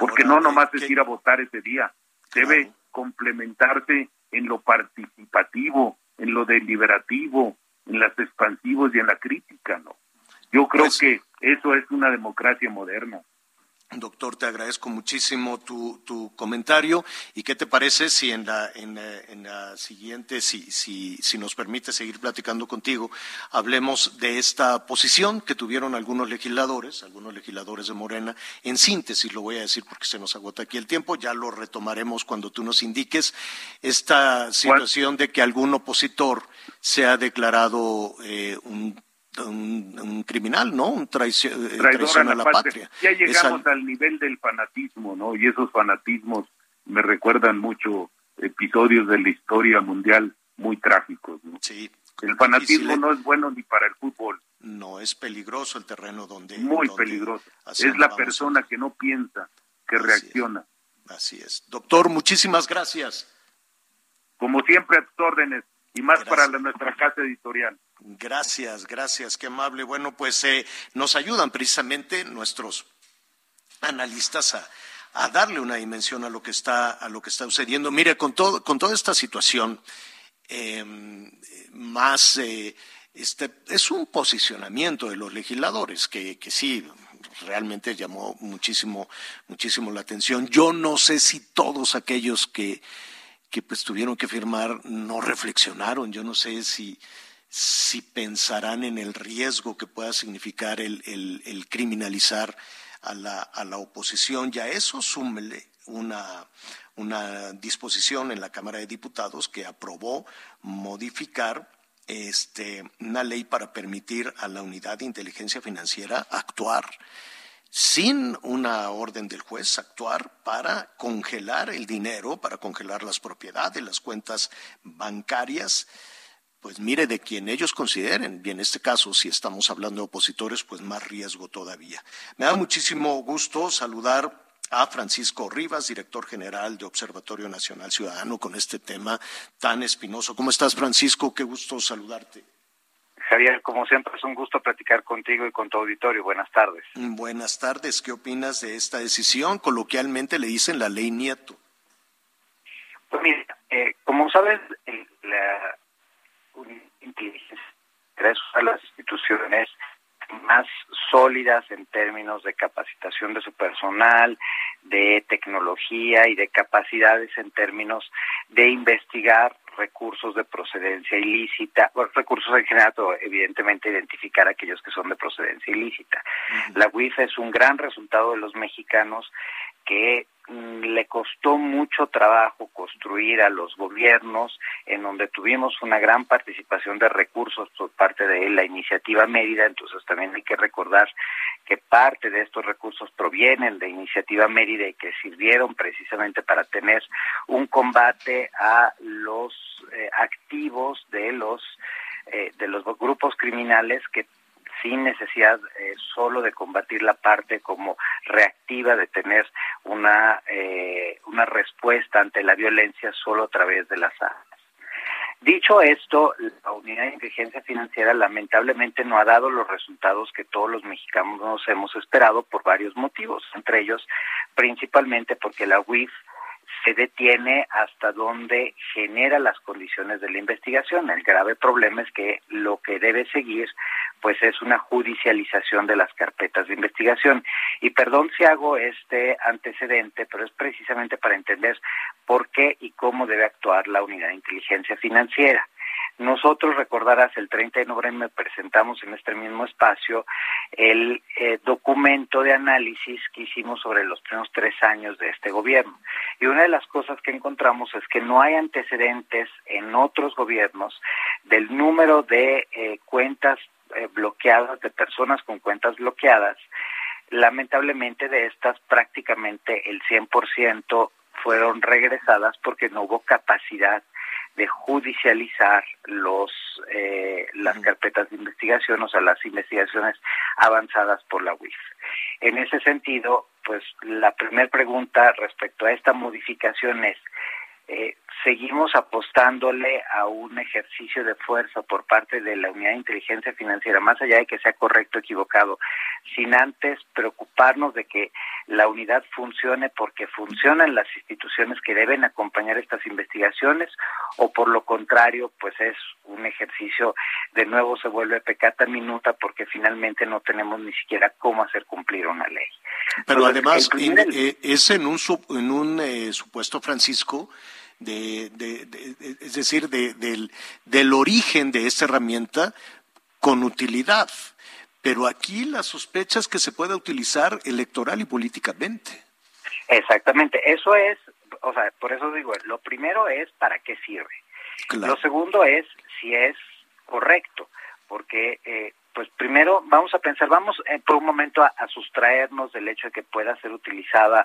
Porque no nomás es ir a votar ese día, debe complementarse en lo participativo, en lo deliberativo, en las expansivos y en la crítica, ¿no? Yo creo pues que eso es una democracia moderna. Doctor, te agradezco muchísimo tu, tu, comentario. ¿Y qué te parece si en la, en, en la siguiente, si, si, si, nos permite seguir platicando contigo, hablemos de esta posición que tuvieron algunos legisladores, algunos legisladores de Morena? En síntesis, lo voy a decir porque se nos agota aquí el tiempo, ya lo retomaremos cuando tú nos indiques esta situación de que algún opositor se ha declarado eh, un un, criminal, ¿no? Un traición, eh, traición a la, patria. Ya llegamos al... nivel del fanatismo, ¿no? Y esos fanatismos me recuerdan mucho episodios de la historia mundial muy trágicos, ¿no? Sí. El fanatismo no es bueno ni para el fútbol. No, es peligroso el terreno donde... Muy peligroso. Es la persona que no piensa, que reacciona. Así es. Doctor, muchísimas gracias. Como siempre, a tus órdenes y más para nuestra casa editorial. Gracias, gracias, qué amable. Bueno, pues eh, nos ayudan precisamente nuestros analistas a, a darle una dimensión a lo que está a lo que está sucediendo. Mire, con todo con toda esta situación em, más eh, este es un posicionamiento de los legisladores que, que sí realmente llamó muchísimo muchísimo la atención. Yo no sé si todos aquellos que que pues tuvieron que firmar no reflexionaron. Yo no sé si si pensarán en el riesgo que pueda significar el, el, el criminalizar a la, a la oposición y a eso súmele una, una disposición en la Cámara de Diputados que aprobó modificar este, una ley para permitir a la unidad de inteligencia financiera actuar sin una orden del juez, actuar para congelar el dinero, para congelar las propiedades, las cuentas bancarias pues mire, de quien ellos consideren, y en este caso, si estamos hablando de opositores, pues más riesgo todavía. Me da muchísimo gusto saludar a Francisco Rivas, director general de Observatorio Nacional Ciudadano, con este tema tan espinoso. ¿Cómo estás, Francisco? Qué gusto saludarte. Javier, como siempre, es un gusto platicar contigo y con tu auditorio. Buenas tardes. Buenas tardes. ¿Qué opinas de esta decisión? Coloquialmente le dicen la ley Nieto. Pues mira, eh, como sabes, la, inteligencia una de las instituciones más sólidas en términos de capacitación de su personal, de tecnología y de capacidades en términos de investigar recursos de procedencia ilícita, recursos en general, pero evidentemente identificar aquellos que son de procedencia ilícita. La UIF es un gran resultado de los mexicanos que le costó mucho trabajo construir a los gobiernos, en donde tuvimos una gran participación de recursos por parte de la iniciativa Mérida, entonces también hay que recordar que parte de estos recursos provienen de iniciativa Mérida y que sirvieron precisamente para tener un combate a los eh, activos de los eh, de los grupos criminales que sin necesidad eh, solo de combatir la parte como reactiva de tener una eh, una respuesta ante la violencia solo a través de las armas. Dicho esto, la unidad de inteligencia financiera lamentablemente no ha dado los resultados que todos los mexicanos nos hemos esperado por varios motivos, entre ellos principalmente porque la UIF se detiene hasta donde genera las condiciones de la investigación. El grave problema es que lo que debe seguir pues es una judicialización de las carpetas de investigación. Y perdón si hago este antecedente, pero es precisamente para entender por qué y cómo debe actuar la unidad de inteligencia financiera. Nosotros, recordarás, el 30 de noviembre presentamos en este mismo espacio el eh, documento de análisis que hicimos sobre los primeros tres años de este gobierno. Y una de las cosas que encontramos es que no hay antecedentes en otros gobiernos del número de eh, cuentas eh, bloqueadas, de personas con cuentas bloqueadas. Lamentablemente de estas prácticamente el 100% fueron regresadas porque no hubo capacidad de judicializar los eh, las carpetas de investigación, o sea, las investigaciones avanzadas por la UIF. En ese sentido, pues la primera pregunta respecto a esta modificación es, eh, seguimos apostándole a un ejercicio de fuerza por parte de la Unidad de Inteligencia Financiera, más allá de que sea correcto o equivocado, sin antes preocuparnos de que la unidad funcione porque funcionan las instituciones que deben acompañar estas investigaciones o por lo contrario, pues es un ejercicio de nuevo se vuelve pecata minuta porque finalmente no tenemos ni siquiera cómo hacer cumplir una ley. Pero además eh, es en un, en un eh, supuesto, Francisco, de, de, es decir, del, del origen de esta herramienta con utilidad. Pero aquí la sospecha es que se pueda utilizar electoral y políticamente. Exactamente, eso es, o sea, por eso digo, lo primero es para qué sirve. Lo segundo es si es correcto, porque eh, pues primero vamos a pensar, vamos eh, por un momento a, sustraernos del hecho de que pueda ser utilizada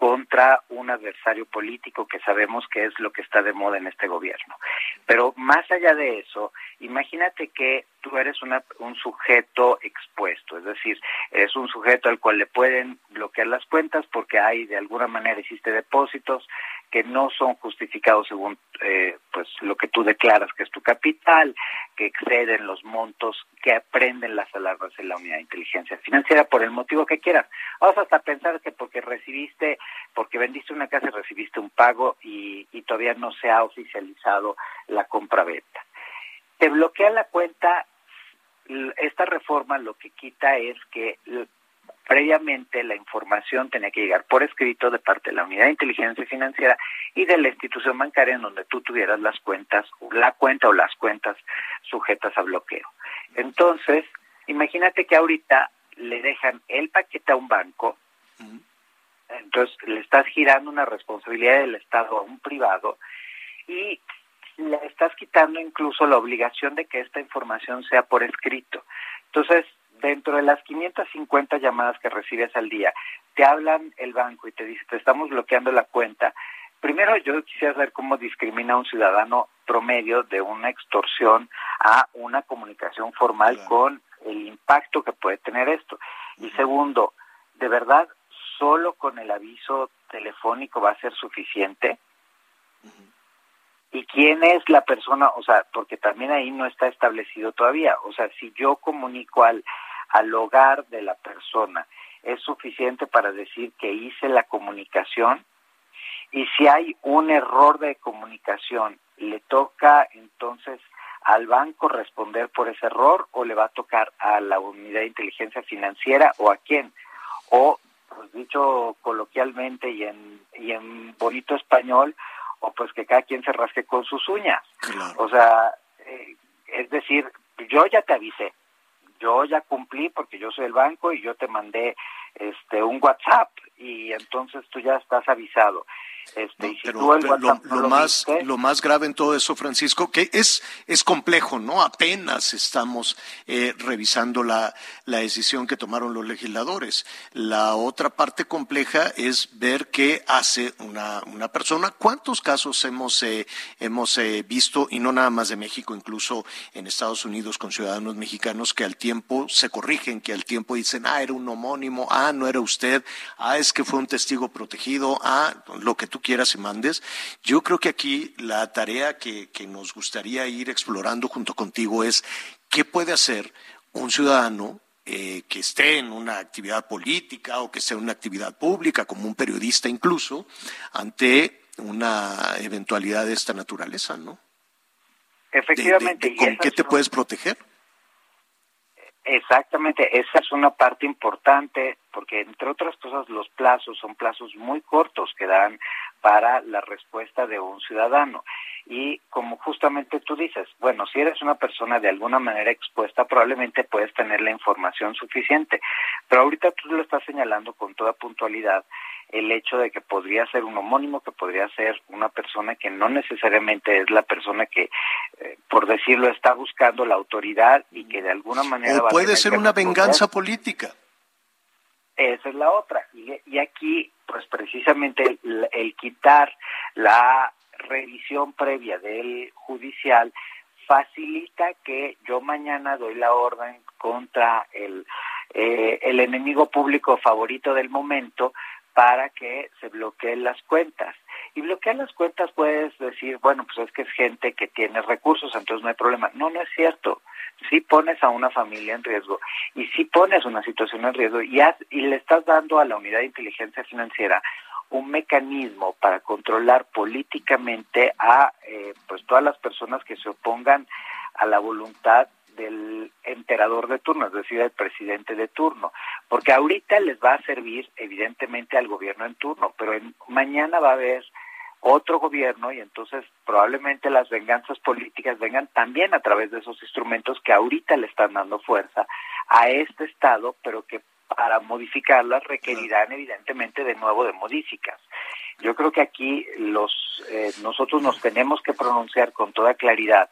contra un adversario político que sabemos que es lo que está de moda en este gobierno. Pero más allá de eso, imagínate que tú eres una, un sujeto expuesto, es decir, eres un sujeto al cual le pueden bloquear las cuentas porque hay de alguna manera hiciste depósitos que no son justificados según eh, pues lo que tú declaras que es tu capital, que exceden los montos que aprenden las alarmas en la unidad de inteligencia financiera por el motivo que quieras. Vamos hasta pensar que porque recibiste porque vendiste una casa y recibiste un pago y, todavía no se ha oficializado la compra-venta. Te bloquea la cuenta, esta reforma lo que quita es que previamente la información tenía que llegar por escrito de parte de la unidad de inteligencia financiera y de la institución bancaria en donde tú tuvieras las cuentas, la cuenta o las cuentas sujetas a bloqueo. Entonces, imagínate que ahorita le dejan el paquete a un banco, entonces le estás girando una responsabilidad del Estado a un privado y le estás quitando incluso la obligación de que esta información sea por escrito. Entonces, dentro de las 550 llamadas que recibes al día, te hablan el banco y te dice, te estamos bloqueando la cuenta. Primero, yo quisiera saber cómo discrimina un ciudadano promedio de una extorsión a una comunicación formal con el impacto que puede tener esto. Y segundo, ¿de verdad solo con el aviso telefónico va a ser suficiente? ¿Y quién es la persona? O sea, porque también ahí no está establecido todavía. O sea, si yo comunico al, al hogar de la persona, ¿es suficiente para decir que hice la comunicación? Y si hay un error de comunicación, ¿le toca entonces al banco responder por ese error o le va a tocar a la unidad de inteligencia financiera o a quién? O pues dicho coloquialmente y en, y en bonito español, o pues que cada quien se rasque con sus uñas. O sea, eh, es decir, yo ya te avisé, yo ya cumplí porque yo soy el banco y yo te mandé este un WhatsApp y entonces tú ya estás avisado. Este, pero, lo, más lo más grave en todo eso, Francisco, que es es complejo, no apenas estamos eh, revisando la, la decisión que tomaron los legisladores. La otra parte compleja es ver qué hace una, una persona. ¿Cuántos casos hemos eh, hemos eh, visto y no nada más de México, incluso en Estados Unidos con ciudadanos mexicanos que al tiempo se corrigen, que al tiempo dicen ah era un homónimo, ah no era usted, ah es que fue un testigo protegido, ah lo que tú quieras y mandes. Yo creo que aquí la tarea que, nos gustaría ir explorando junto contigo es qué puede hacer un ciudadano eh, que esté en una actividad política o que esté en una actividad pública, como un periodista incluso, ante una eventualidad de esta naturaleza, ¿no? Efectivamente. ¿Con qué te puedes proteger? Exactamente, esa es una parte importante porque entre otras cosas los plazos son plazos muy cortos que dan para la respuesta de un ciudadano. Y como justamente tú dices, bueno, si eres una persona de alguna manera expuesta, probablemente puedes tener la información suficiente. Pero ahorita tú lo estás señalando con toda puntualidad el hecho de que podría ser un homónimo, que podría ser una persona que no necesariamente es la persona que, eh, por decirlo, está buscando la autoridad y que de alguna manera... O puede ser una venganza política. Esa es la otra. Y, aquí, pues precisamente el, quitar la revisión previa del judicial facilita que yo mañana doy la orden contra el, eh, el enemigo público favorito del momento para que se bloqueen las cuentas. Y bloquear las cuentas puedes decir, bueno, pues es que es gente que tiene recursos, entonces no hay problema. No, no es cierto. Si pones a una familia en riesgo y si pones una situación en riesgo y, y le estás dando a la unidad de inteligencia financiera un mecanismo para controlar políticamente a eh, pues todas las personas que se opongan a la voluntad del emperador de turno, es decir, el presidente de turno, porque ahorita les va a servir evidentemente al gobierno en turno, pero mañana va a haber otro gobierno y entonces probablemente las venganzas políticas vengan también a través de esos instrumentos que ahorita le están dando fuerza a este Estado, pero que para modificarlas requerirán evidentemente de nuevo de modificas. Yo creo que aquí los eh, nosotros nos tenemos que pronunciar con toda claridad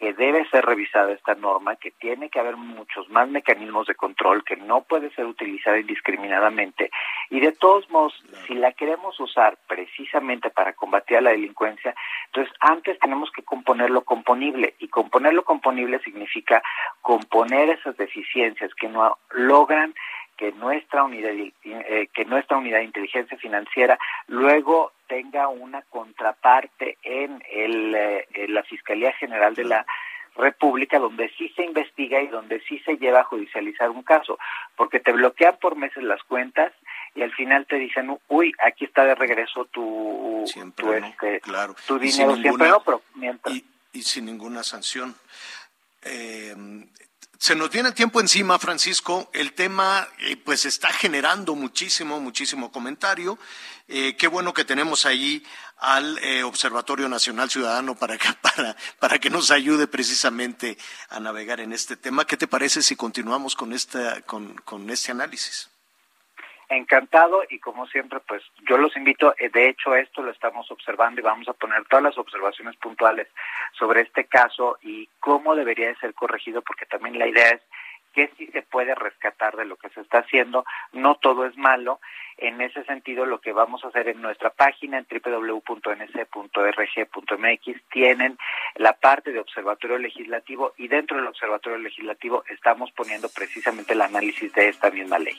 que debe ser revisada esta norma, que tiene que haber muchos más mecanismos de control, que no puede ser utilizada indiscriminadamente. Y de todos modos, si la queremos usar precisamente para combatir a la delincuencia, entonces antes tenemos que componerlo componible. Y componerlo componible significa componer esas deficiencias que no logran que nuestra unidad eh, que nuestra unidad de inteligencia financiera luego tenga una contraparte en, el, eh, en la Fiscalía General de la República donde sí se investiga y donde sí se lleva a judicializar un caso, porque te bloquean por meses las cuentas y al final te dicen, uy, aquí está de regreso tu, tu, este, claro. tu dinero, siempre no, pero mientras... Y, y sin ninguna sanción. Eh, se nos viene tiempo encima, Francisco. El tema, eh, pues, está generando muchísimo, muchísimo comentario. Eh, qué bueno que tenemos ahí al eh, Observatorio Nacional Ciudadano para que, para, para que nos ayude precisamente a navegar en este tema. ¿Qué te parece si continuamos con, esta, con, con este análisis? Encantado y como siempre pues yo los invito eh, de hecho esto lo estamos observando y vamos a poner todas las observaciones puntuales sobre este caso y cómo debería de ser corregido porque también la idea es que sí se puede rescatar de lo que se está haciendo, no todo es malo. En ese sentido, lo que vamos a hacer en nuestra página, en www.nc.rg.mx, tienen la parte de observatorio legislativo y dentro del observatorio legislativo estamos poniendo precisamente el análisis de esta misma ley.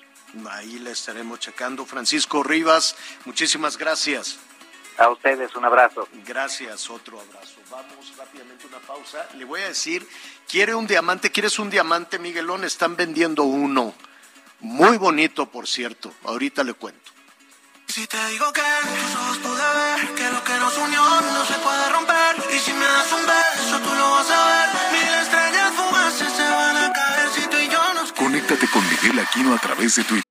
Ahí la estaremos checando. Francisco Rivas, muchísimas gracias. A ustedes, un abrazo. Gracias, otro abrazo. Vamos rápidamente a una pausa. Le voy a decir, ¿quiere un diamante? ¿Quieres un diamante, Miguelón? Están vendiendo uno. Muy bonito, por cierto. Ahorita le cuento. Si te digo que tus ojos pude ver que lo que nos unió no se puede romper y si me das un beso tú lo vas a ver mil estrellas fugaces se van a caer si tú y yo nos Conéctate con Miguel Aquino a través de Twitter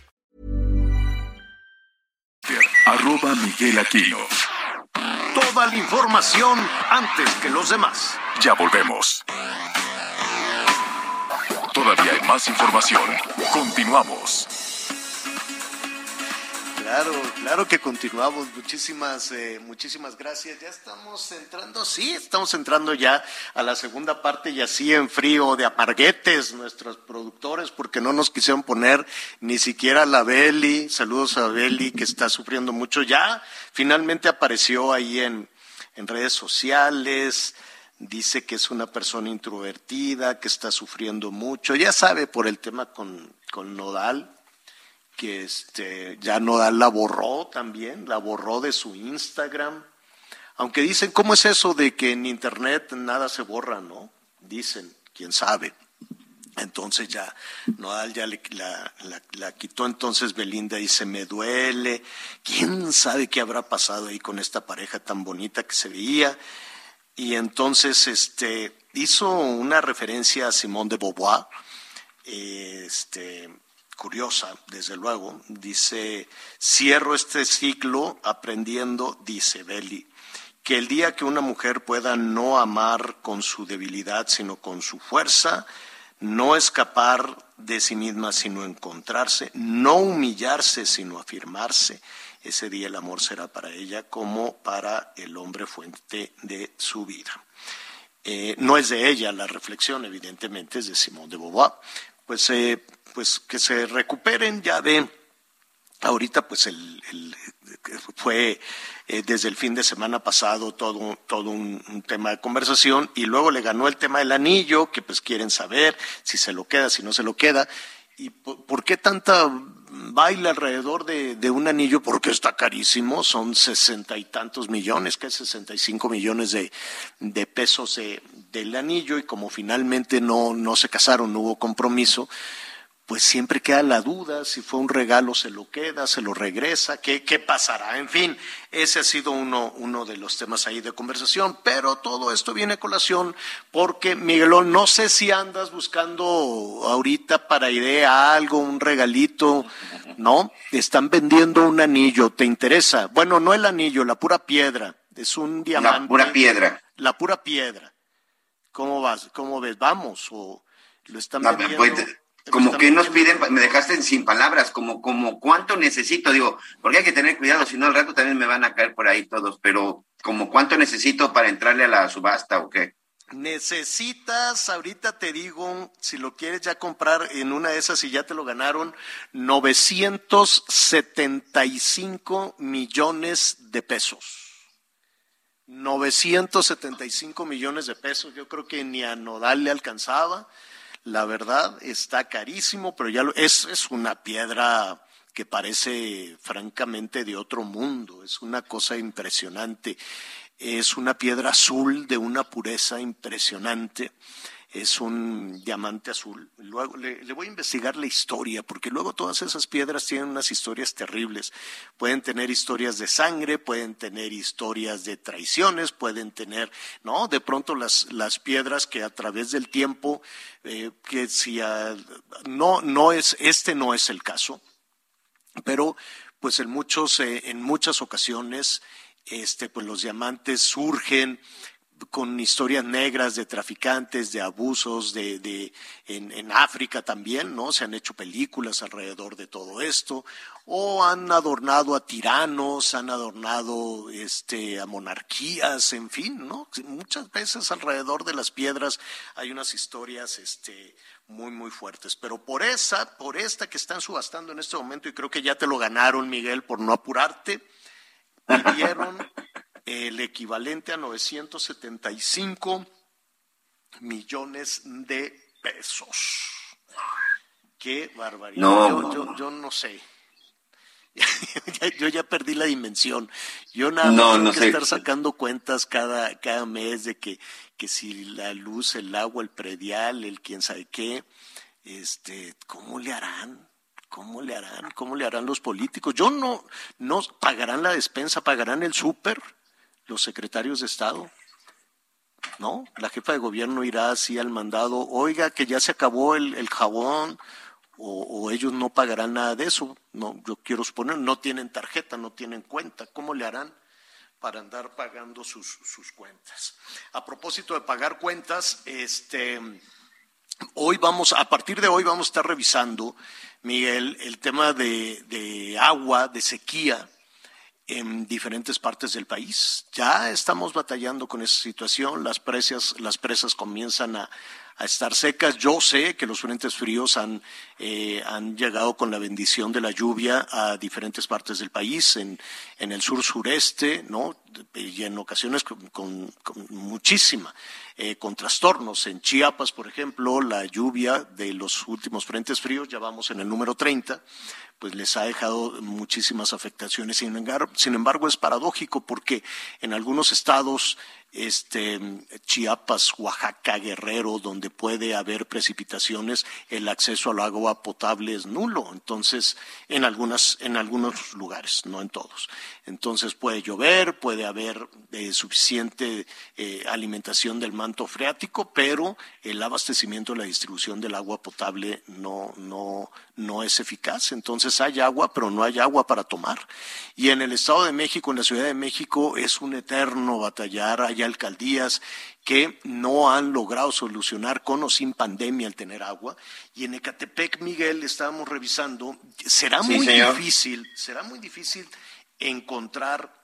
Arroba Miguel Aquino. Toda la información antes que los demás. Ya volvemos. Todavía hay más información. Continuamos. Claro, claro que continuamos. Muchísimas, eh, muchísimas gracias. Ya estamos entrando, sí, estamos entrando ya a la segunda parte y así en frío de aparguetes nuestros productores porque no nos quisieron poner ni siquiera la Beli. Saludos a Beli que está sufriendo mucho. Ya finalmente apareció ahí en, en redes sociales. Dice que es una persona introvertida, que está sufriendo mucho. Ya sabe por el tema con, con Nodal que este, ya Nodal la borró también, la borró de su Instagram. Aunque dicen, ¿cómo es eso de que en Internet nada se borra, no? Dicen, quién sabe. Entonces ya Nodal ya la, la, quitó, entonces Belinda dice, me duele. ¿Quién sabe qué habrá pasado ahí con esta pareja tan bonita que se veía? Y entonces este, hizo una referencia a Simón de Beauvoir, este, curiosa, desde luego. Dice, cierro este ciclo aprendiendo, dice Belli, que el día que una mujer pueda no amar con su debilidad, sino con su fuerza, no escapar de sí misma, sino encontrarse, no humillarse, sino afirmarse, ese día el amor será para ella como para el hombre fuente de su vida. Eh, no es de ella la reflexión, evidentemente, es de Simón de Beauvoir. Pues eh, pues que se recuperen ya de ahorita pues el, fue eh, desde el fin de semana pasado todo, todo un, tema de conversación y luego le ganó el tema del anillo, que pues quieren saber si se lo queda, si no se lo queda. ¿Y por, qué tanta baile alrededor de, un anillo? Porque está carísimo, son sesenta y tantos millones, que es sesenta y cinco millones de, de pesos del anillo y como finalmente no, no se casaron, no hubo compromiso, pues siempre queda la duda, si fue un regalo se lo queda, se lo regresa, qué, qué pasará. En fin, ese ha sido uno, uno de los temas ahí de conversación, pero todo esto viene a colación porque, Miguelón, no sé si andas buscando ahorita para idea algo, un regalito, ¿no? Están vendiendo un anillo, ¿te interesa? Bueno, no el anillo, la pura piedra, es un diamante. La pura piedra. La pura piedra. ¿Cómo vas? ¿Cómo ves? Vamos, o lo están vendiendo. Como que nos piden, me dejaste sin palabras, como, como cuánto necesito, digo, porque hay que tener cuidado, si no al rato también me van a caer por ahí todos, pero como cuánto necesito para entrarle a la subasta o qué. Necesitas, ahorita te digo, si lo quieres ya comprar en una de esas y ya te lo ganaron, 975 millones de pesos. 975 millones de pesos, yo creo que ni a Nodal le alcanzaba la verdad está carísimo, pero ya es, es una piedra que parece francamente de otro mundo, es una cosa impresionante, es una piedra azul de una pureza impresionante es un diamante azul. Luego le, voy a investigar la historia, porque luego todas esas piedras tienen unas historias terribles. Pueden tener historias de sangre, pueden tener historias de traiciones, pueden tener, no, de pronto las, las piedras que a través del tiempo, eh, que si no, no es, este no es el caso, pero pues en muchos, eh, en muchas ocasiones, este, pues los diamantes surgen con historias negras de traficantes, de abusos, de, de en, en, África también, ¿no? Se han hecho películas alrededor de todo esto, o han adornado a tiranos, han adornado este, a monarquías, en fin, ¿no? Muchas veces alrededor de las piedras hay unas historias este, muy, muy fuertes. Pero por esa, por esta que están subastando en este momento, y creo que ya te lo ganaron, Miguel, por no apurarte, pidieron el equivalente a 975 millones de pesos. Qué barbaridad. yo, yo, no sé. yo ya perdí la dimensión. Yo nada más tengo que estar sacando cuentas cada, cada mes de que, que si la luz, el agua, el predial, el quién sabe qué, este, ¿cómo le harán? ¿Cómo le harán? ¿Cómo le harán los políticos? Yo no, no pagarán la despensa, pagarán el súper los secretarios de Estado. ¿No? La jefa de gobierno irá así al mandado, oiga, que ya se acabó el, jabón, o, ellos no pagarán nada de eso. No, yo quiero suponer, no tienen tarjeta, no tienen cuenta. ¿Cómo le harán para andar pagando sus, cuentas? A propósito de pagar cuentas, este, hoy vamos, a partir de hoy vamos a estar revisando, Miguel, el tema de agua, de sequía en diferentes partes del país. Ya estamos batallando con esa situación, las presas, las presas comienzan a, a estar secas. Yo sé que los frentes fríos han, eh, han llegado con la bendición de la lluvia a diferentes partes del país, en, en el sur sureste, ¿no? y en ocasiones con, muchísima, eh, con trastornos. En Chiapas, por ejemplo, la lluvia de los últimos frentes fríos, ya vamos en el número 30, pues les ha dejado muchísimas afectaciones. Sin embargo, sin embargo, es paradójico porque en algunos estados este, Chiapas, Oaxaca, Guerrero, donde puede haber precipitaciones, el acceso al agua potable es nulo. Entonces, en algunas, en algunos lugares, no en todos. Entonces puede llover, puede haber eh, suficiente eh, alimentación del manto freático, pero el abastecimiento, la distribución del agua potable no, no, no es eficaz. Entonces hay agua, pero no hay agua para tomar. Y en el Estado de México, en la Ciudad de México, es un eterno batallar. Hay alcaldías que no han logrado solucionar con o sin pandemia el tener agua. Y en Ecatepec, Miguel, estábamos revisando, será muy difícil, será muy difícil encontrar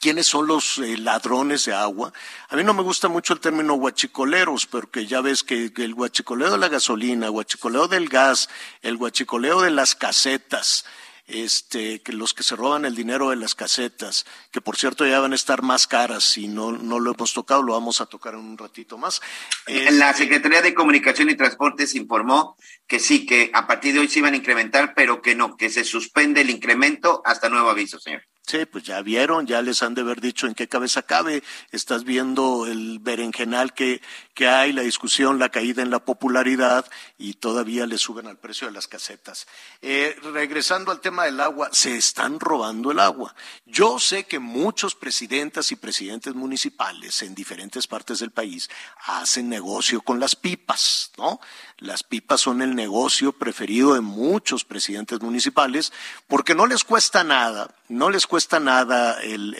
quiénes son los eh, ladrones de agua. A mí no me gusta mucho el término huachicoleros, porque ya ves que, el huachicoleo de la gasolina, el huachicoleo del gas, el huachicoleo de las casetas, este, que los que se roban el dinero de las casetas, que por cierto ya van a estar más caras y no, no lo hemos tocado, lo vamos a tocar en un ratito más. la este, Secretaría de Comunicación y Transportes informó que sí, que a partir de hoy se iban a incrementar, pero que no, que se suspende el incremento hasta nuevo aviso, señor. Sí, pues ya vieron, ya les han de haber dicho en qué cabeza cabe. Estás viendo el berenjenal que, que hay, la discusión, la caída en la popularidad y todavía le suben al precio de las casetas. Eh, regresando al tema del agua, se están robando el agua. Yo sé que muchos presidentas y presidentes municipales en diferentes partes del país hacen negocio con las pipas, ¿no? Las pipas son el negocio preferido de muchos presidentes municipales porque no les cuesta nada, no les cuesta nada el,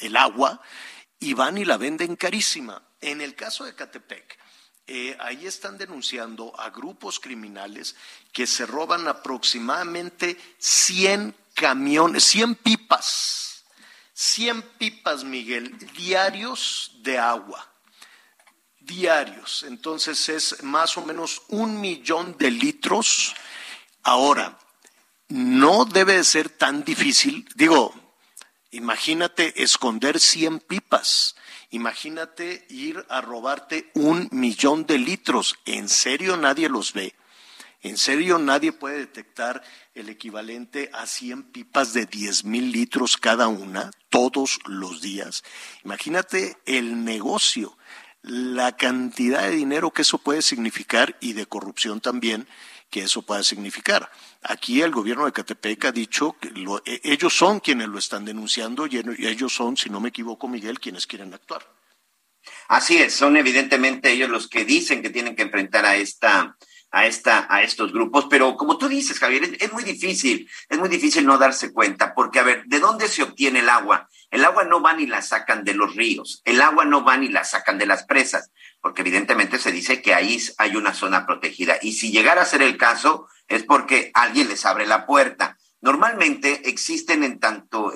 el, agua y van y la venden carísima. En el caso de Catepec, eh, ahí están denunciando a grupos criminales que se roban aproximadamente 100 camiones, 100 pipas, 100 pipas, Miguel, diarios de agua diarios. Entonces es más o menos un millón de litros. Ahora, no debe de ser tan difícil. Digo, imagínate esconder 100 pipas. Imagínate ir a robarte un millón de litros. ¿En serio nadie los ve? ¿En serio nadie puede detectar el equivalente a 100 pipas de 10 mil litros cada una todos los días? Imagínate el negocio la cantidad de dinero que eso puede significar y de corrupción también que eso pueda significar. Aquí el gobierno de Catepec ha dicho que e, ellos son quienes lo están denunciando y ellos son, si no me equivoco, Miguel, quienes quieren actuar. Así es, son evidentemente ellos los que dicen que tienen que enfrentar a esta a, esta, a estos grupos, pero como tú dices, Javier, es, muy difícil, es muy difícil no darse cuenta, porque a ver, ¿de dónde se obtiene el agua? El agua no va ni la sacan de los ríos, el agua no va ni la sacan de las presas, porque evidentemente se dice que ahí hay una zona protegida, y si llegara a ser el caso, es porque alguien les abre la puerta. Normalmente existen en tanto,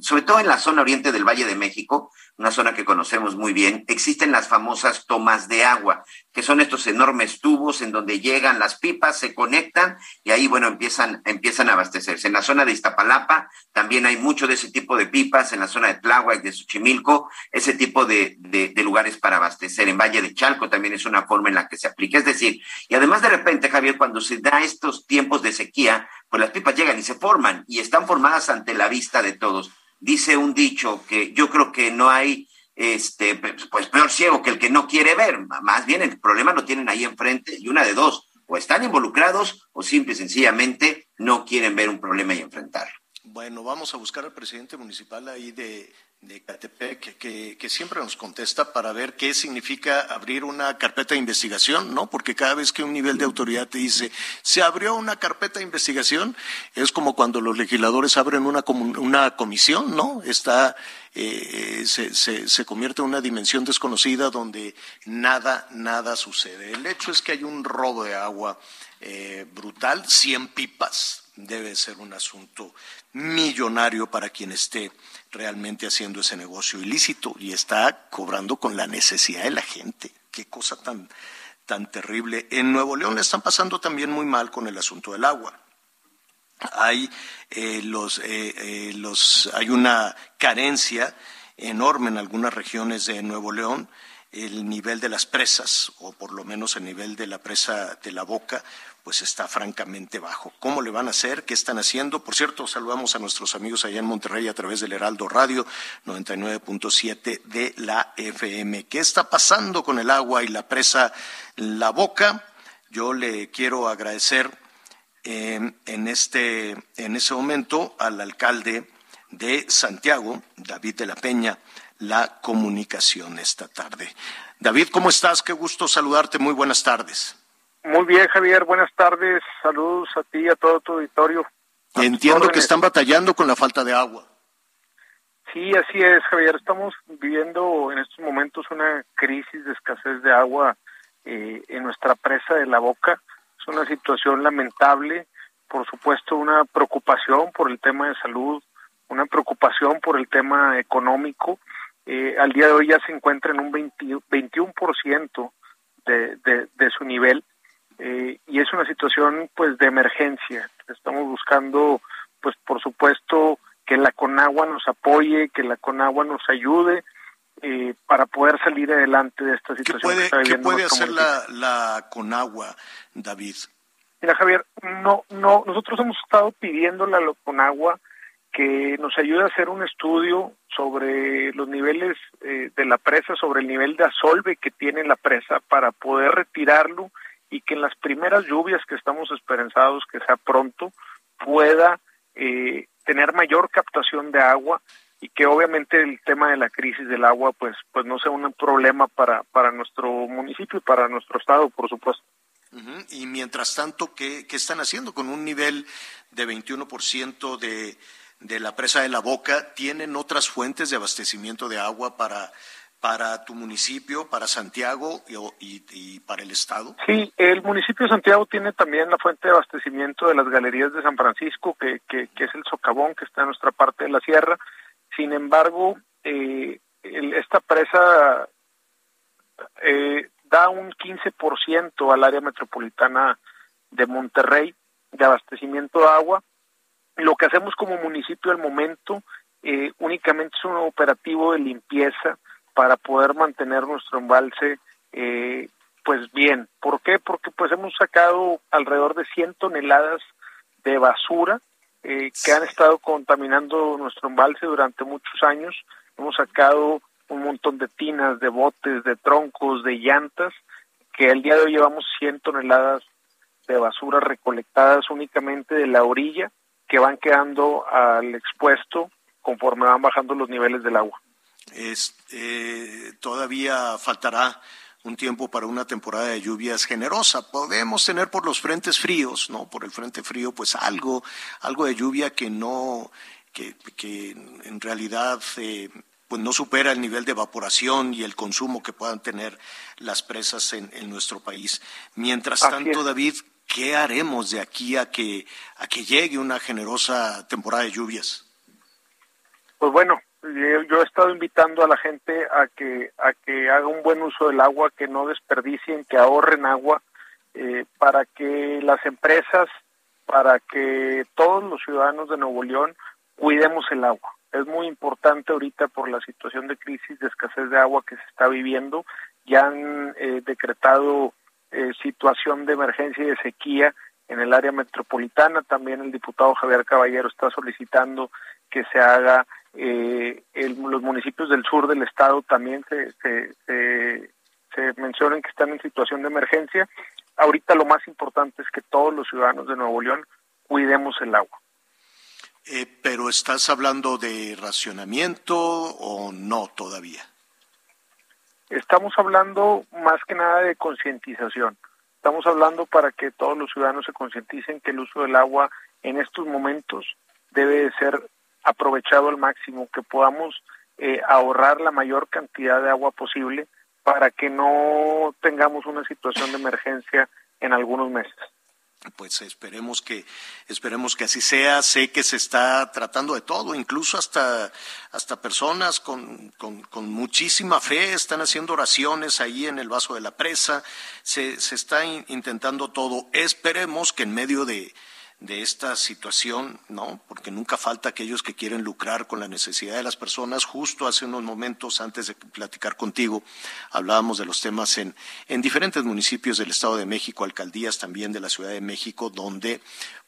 sobre todo en la zona oriente del Valle de México, una zona que conocemos muy bien, existen las famosas tomas de agua, que son estos enormes tubos en donde llegan las pipas, se conectan y ahí, bueno, empiezan, empiezan a abastecerse. En la zona de Iztapalapa también hay mucho de ese tipo de pipas, en la zona de Tláhuac, de Xochimilco, ese tipo de, de, lugares para abastecer. En Valle de Chalco también es una forma en la que se aplica. Es decir, y además de repente, Javier, cuando se da estos tiempos de sequía, pues las pipas llegan y se forman y están formadas ante la vista de todos dice un dicho que yo creo que no hay este pues peor ciego que el que no quiere ver, más bien el problema lo tienen ahí enfrente y una de dos, o están involucrados o simple y sencillamente no quieren ver un problema y enfrentarlo. Bueno, vamos a buscar al presidente municipal ahí de, de Catepec, que, siempre nos contesta para ver qué significa abrir una carpeta de investigación, ¿no? Porque cada vez que un nivel de autoridad te dice, se abrió una carpeta de investigación, es como cuando los legisladores abren una, una comisión, ¿no? Está, eh, se, se, se, convierte en una dimensión desconocida donde nada, nada sucede. El hecho es que hay un robo de agua eh, brutal, 100 pipas, debe ser un asunto millonario para quien esté realmente haciendo ese negocio ilícito y está cobrando con la necesidad de la gente. Qué cosa tan, tan terrible. En Nuevo León le están pasando también muy mal con el asunto del agua. Hay, eh, los, eh, eh, los, hay una carencia enorme en algunas regiones de Nuevo León el nivel de las presas, o por lo menos el nivel de la presa de la boca, pues está francamente bajo. ¿Cómo le van a hacer? ¿Qué están haciendo? Por cierto, saludamos a nuestros amigos allá en Monterrey a través del Heraldo Radio 99.7 de la FM. ¿Qué está pasando con el agua y la presa La Boca? Yo le quiero agradecer eh, en, este, en ese momento al alcalde de Santiago, David de la Peña, la comunicación esta tarde. David, ¿cómo estás? Qué gusto saludarte. Muy buenas tardes. Muy bien, Javier. Buenas tardes. Saludos a ti y a todo tu auditorio. Entiendo que están batallando con la falta de agua. Sí, así es, Javier. Estamos viviendo en estos momentos una crisis de escasez de agua eh, en nuestra presa de la Boca. Es una situación lamentable. Por supuesto, una preocupación por el tema de salud, una preocupación por el tema económico. Eh, al día de hoy ya se encuentra en un 20, 21% de, de, de su nivel eh, y es una situación pues de emergencia. Estamos buscando pues por supuesto que la Conagua nos apoye, que la Conagua nos ayude eh, para poder salir adelante de esta situación. ¿Qué puede, ¿qué puede hacer la, la Conagua, David? Mira Javier, no, no, nosotros hemos estado pidiéndole a la Conagua que nos ayude a hacer un estudio sobre los niveles eh, de la presa, sobre el nivel de asolve que tiene la presa para poder retirarlo y que en las primeras lluvias que estamos esperanzados que sea pronto pueda eh, tener mayor captación de agua y que obviamente el tema de la crisis del agua pues pues no sea un problema para para nuestro municipio y para nuestro estado por supuesto. Y mientras tanto ¿qué, qué están haciendo con un nivel de 21% de de la presa de la Boca tienen otras fuentes de abastecimiento de agua para para tu municipio, para Santiago y, para el Estado? Sí, el municipio de Santiago tiene también la fuente de abastecimiento de las galerías de San Francisco, que, que, es el socavón que está en nuestra parte de la sierra. Sin embargo, eh, esta presa eh, da un 15% al área metropolitana de Monterrey de abastecimiento de agua. Lo que hacemos como municipio al momento eh, únicamente es un operativo de limpieza para poder mantener nuestro embalse eh, pues bien. ¿Por qué? Porque pues hemos sacado alrededor de 100 toneladas de basura eh, que han estado contaminando nuestro embalse durante muchos años. Hemos sacado un montón de tinas, de botes, de troncos, de llantas, que el día de hoy llevamos 100 toneladas de basura recolectadas únicamente de la orilla que van quedando al expuesto conforme van bajando los niveles del agua. Es, eh, todavía faltará un tiempo para una temporada de lluvias generosa. Podemos tener por los frentes fríos, ¿no? Por el frente frío, pues algo, algo de lluvia que no, que, que en realidad eh, pues no supera el nivel de evaporación y el consumo que puedan tener las presas en, en nuestro país. Mientras tanto, David, ¿qué haremos de aquí a que, a que llegue una generosa temporada de lluvias? Pues bueno, yo he estado invitando a la gente a que a que haga un buen uso del agua, que no desperdicien, que ahorren agua, eh, para que las empresas, para que todos los ciudadanos de Nuevo León cuidemos el agua. Es muy importante ahorita por la situación de crisis, de escasez de agua que se está viviendo. Ya han eh, decretado eh, situación de emergencia y de sequía en el área metropolitana. También el diputado Javier Caballero está solicitando que se haga eh, los municipios del sur del estado también se, se, se, mencionan que están en situación de emergencia. Ahorita lo más importante es que todos los ciudadanos de Nuevo León cuidemos el agua. Eh, pero ¿estás hablando de racionamiento o no todavía? Estamos hablando más que nada de concientización. Estamos hablando para que todos los ciudadanos se concienticen que el uso del agua en estos momentos debe de ser aprovechado al máximo, que podamos eh, ahorrar la mayor cantidad de agua posible para que no tengamos una situación de emergencia en algunos meses. Pues esperemos que esperemos que así sea. Sé que se está tratando de todo, incluso hasta hasta personas con, con, con muchísima fe están haciendo oraciones ahí en el vaso de la presa. Se, se está intentando todo. Esperemos que en medio de, de esta situación, ¿no? Porque nunca falta aquellos que quieren lucrar con la necesidad de las personas. Justo hace unos momentos, antes de platicar contigo, hablábamos de los temas en, en diferentes municipios del Estado de México, alcaldías también de la Ciudad de México, donde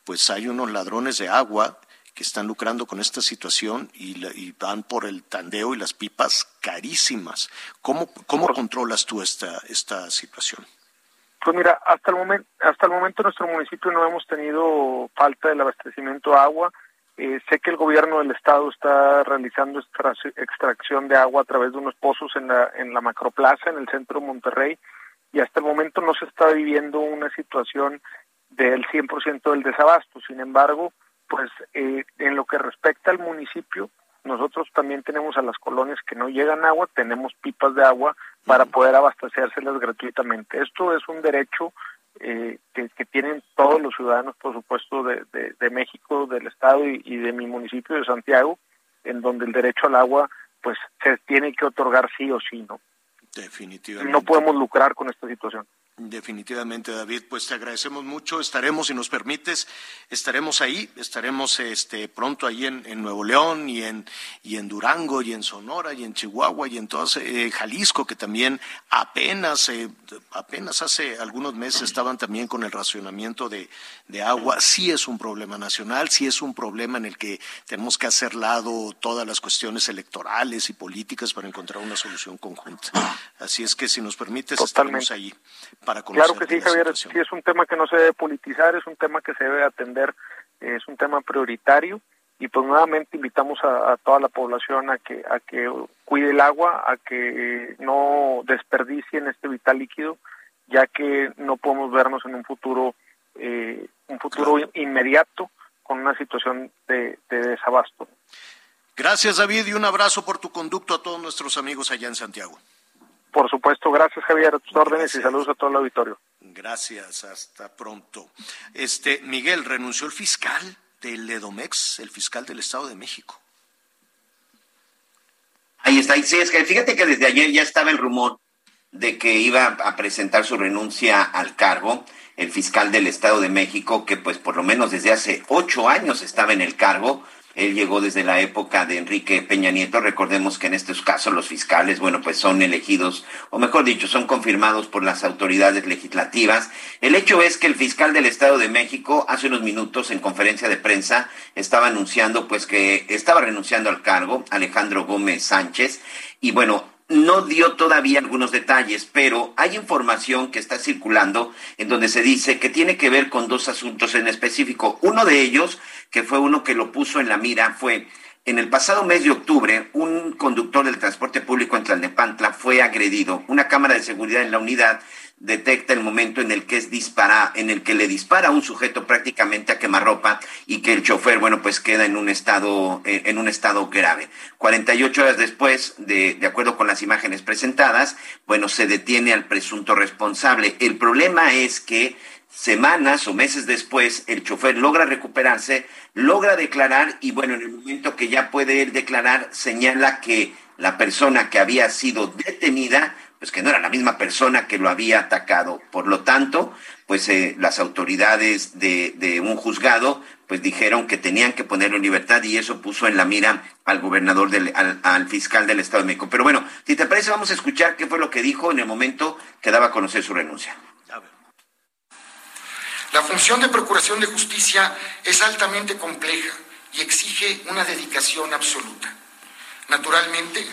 pues hay unos ladrones de agua que están lucrando con esta situación y, y van por el tandeo y las pipas carísimas. ¿Cómo, cómo controlas tú esta, esta situación? Pues mira, hasta el momento, hasta el momento en nuestro municipio no hemos tenido falta del abastecimiento de agua. Eh, sé que el gobierno del estado está realizando extracción de agua a través de unos pozos en la en la macroplaza en el centro de Monterrey y hasta el momento no se está viviendo una situación del 100% del desabasto. Sin embargo, pues eh, en lo que respecta al municipio, nosotros también tenemos a las colonias que no llegan agua, tenemos pipas de agua para poder abastecérselas gratuitamente. Esto es un derecho eh, que, tienen todos los ciudadanos, por supuesto, de, de, México, del Estado y, y, de mi municipio de Santiago, en donde el derecho al agua pues se tiene que otorgar sí o sí, ¿no? Definitivamente. No podemos lucrar con esta situación. Definitivamente, David, pues te agradecemos mucho. Estaremos, si nos permites, estaremos ahí, estaremos este pronto ahí en, Nuevo León y en y en Durango y en Sonora y en Chihuahua y en todo eh, Jalisco que también apenas eh, apenas hace algunos meses estaban también con el racionamiento de, de agua. Sí es un problema nacional, sí es un problema en el que tenemos que hacer lado todas las cuestiones electorales y políticas para encontrar una solución conjunta. Así es que si nos permites, estaremos ahí Claro que sí, Javier, sí es un tema que no se debe politizar, es un tema que se debe atender, es un tema prioritario y pues nuevamente invitamos a, toda la población a que a que cuide el agua, a que no desperdicien este vital líquido, ya que no podemos vernos en un futuro eh, un futuro inmediato con una situación de, de desabasto. Gracias, David, y un abrazo por tu conducto a todos nuestros amigos allá en Santiago. Por supuesto, gracias Javier, a tus órdenes y saludos a todo el auditorio. Gracias, hasta pronto. Este, Miguel, renunció el fiscal del Edomex, el fiscal del Estado de México. Ahí está, sí, es que fíjate que desde ayer ya estaba el rumor de que iba a presentar su renuncia al cargo el fiscal del Estado de México, que pues por lo menos desde hace ocho años estaba en el cargo, él llegó desde la época de Enrique Peña Nieto. Recordemos que en estos casos los fiscales, bueno, pues son elegidos, o mejor dicho, son confirmados por las autoridades legislativas. El hecho es que el fiscal del Estado de México hace unos minutos en conferencia de prensa estaba anunciando pues que estaba renunciando al cargo, Alejandro Gómez Sánchez. Y bueno, no dio todavía algunos detalles, pero hay información que está circulando en donde se dice que tiene que ver con dos asuntos en específico. Uno de ellos, que fue uno que lo puso en la mira, fue en el pasado mes de octubre, un conductor del transporte público en Tlalnepantla fue agredido. Una cámara de seguridad en la unidad detecta el momento en el que es dispara, en el que le dispara a un sujeto prácticamente a quemarropa y que el chofer, bueno, pues queda en un estado, eh, en un estado grave. 48 horas después, de, de acuerdo con las imágenes presentadas, bueno, se detiene al presunto responsable. El problema es que semanas o meses después, el chofer logra recuperarse, logra declarar y bueno, en el momento que ya puede él declarar, señala que la persona que había sido detenida pues que no era la misma persona que lo había atacado. Por lo tanto, pues eh, las autoridades de, un juzgado pues dijeron que tenían que ponerlo en libertad y eso puso en la mira al gobernador, del, al, fiscal del Estado de México. Pero bueno, si te parece, vamos a escuchar qué fue lo que dijo en el momento que daba a conocer su renuncia. La función de procuración de justicia es altamente compleja y exige una dedicación absoluta. Naturalmente,